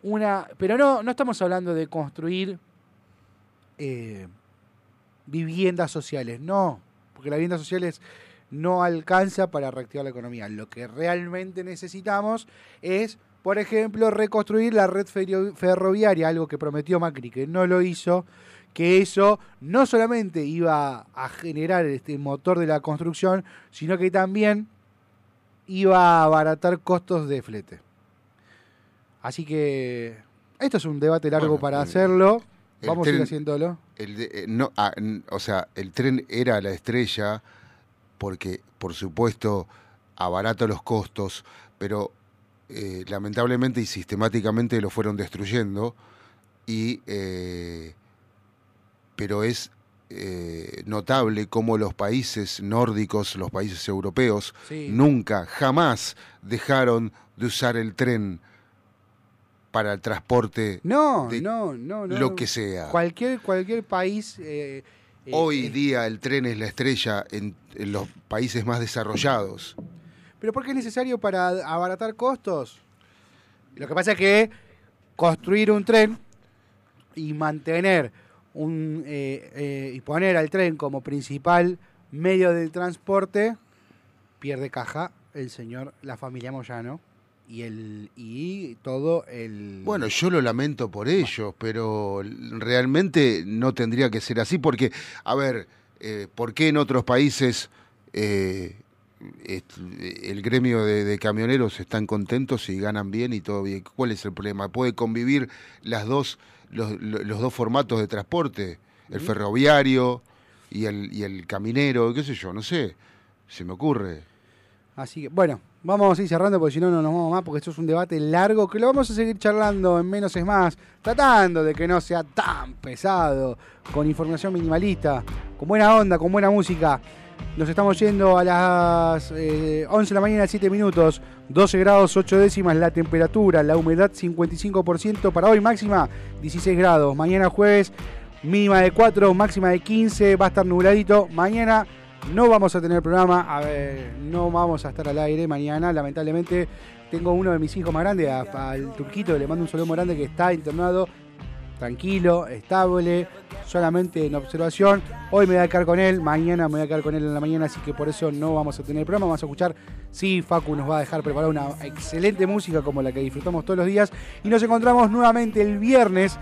una... Pero no, no estamos hablando de construir eh, viviendas sociales, no, porque las viviendas sociales no alcanza para reactivar la economía. Lo que realmente necesitamos es, por ejemplo, reconstruir la red ferroviaria, algo que prometió Macri, que no lo hizo, que eso no solamente iba a generar este motor de la construcción, sino que también iba a abaratar costos de flete. Así que esto es un debate largo Bueno, para hacerlo. Vamos a ir haciéndolo. El de- eh, no, ah, o sea, el tren era la estrella porque, por supuesto, abarata los costos, pero eh, lamentablemente y sistemáticamente lo fueron destruyendo. Y, eh, pero es eh, notable cómo los países nórdicos, los países europeos, Sí. nunca, jamás dejaron de usar el tren para el transporte No, de no, no, no. lo que sea. Cualquier, cualquier país. eh, Hoy eh, día el tren es la estrella en, en los países más desarrollados. ¿Pero por qué es necesario para abaratar costos? Lo que pasa es que construir un tren y mantener un eh, eh, y poner al tren como principal medio del transporte pierde caja el señor, la familia Moyano y el y todo el Bueno, yo lo lamento por ellos, pero realmente no tendría que ser así porque, a ver, eh, ¿por qué en otros países eh, el gremio de, de camioneros están contentos y ganan bien y todo bien? ¿Cuál es el problema? ¿Puede convivir las dos, los, lo- los dos formatos de transporte? El ferroviario y el, y el caminero, qué sé yo, no sé, se me ocurre. Así que, bueno, vamos a ir cerrando porque si no, no nos vamos más, porque esto es un debate largo que lo vamos a seguir charlando en menos es más, tratando de que no sea tan pesado, con información minimalista, con buena onda, con buena música. Nos estamos yendo a las eh, 11 de la mañana, 7 minutos, 12 grados 8 décimas la temperatura, la humedad 55% para hoy, máxima 16 grados. Mañana jueves, mínima de 4, máxima de 15, va a estar nubladito. Mañana no vamos a tener programa, no vamos a estar al aire mañana, lamentablemente. Tengo uno de mis hijos más grandes, al Turquito, le mando un saludo grande que está internado, tranquilo, estable, solamente en observación. Hoy me voy a quedar con él, mañana me voy a quedar con él en la mañana, así que por eso no vamos a tener programa. Vamos a escuchar, sí, Facu nos va a dejar preparar una excelente música como la que disfrutamos todos los días. Y nos encontramos nuevamente el viernes,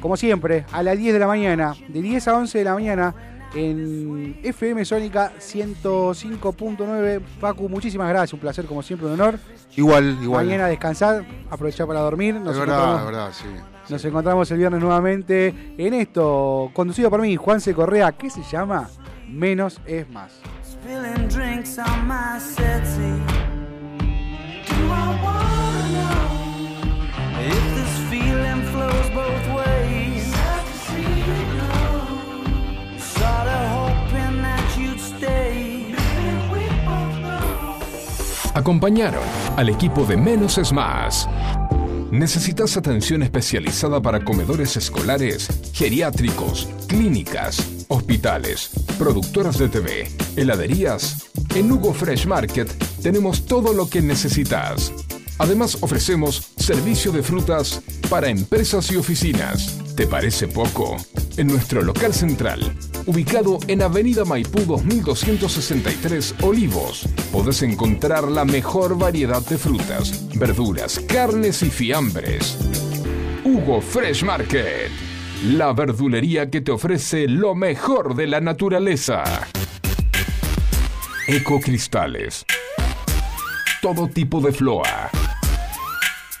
como siempre, a las 10 de la mañana, de 10 a 11 de la mañana. En FM Sónica 105.9. Facu, muchísimas gracias. Un placer, como siempre, un honor. Igual, igual. Mañana descansar, aprovechar para dormir. Nos es verdad, encontramos- es verdad, sí. nos encontramos el viernes nuevamente en esto, conducido por mí, Juanse Correa, que se llama Menos es Más. Acompañaron al equipo de Menos es Más. ¿Necesitas atención especializada para comedores escolares, geriátricos, clínicas, hospitales, productoras de TV, heladerías? En Hugo Fresh Market tenemos todo lo que necesitas. Además ofrecemos servicio de frutas para empresas y oficinas. ¿Te parece poco? En nuestro local central, ubicado en Avenida Maipú 2263 Olivos, podés encontrar la mejor variedad de frutas, verduras, carnes y fiambres. Hugo Fresh Market, la verdulería que te ofrece lo mejor de la naturaleza. Ecocristales. Todo tipo de floa.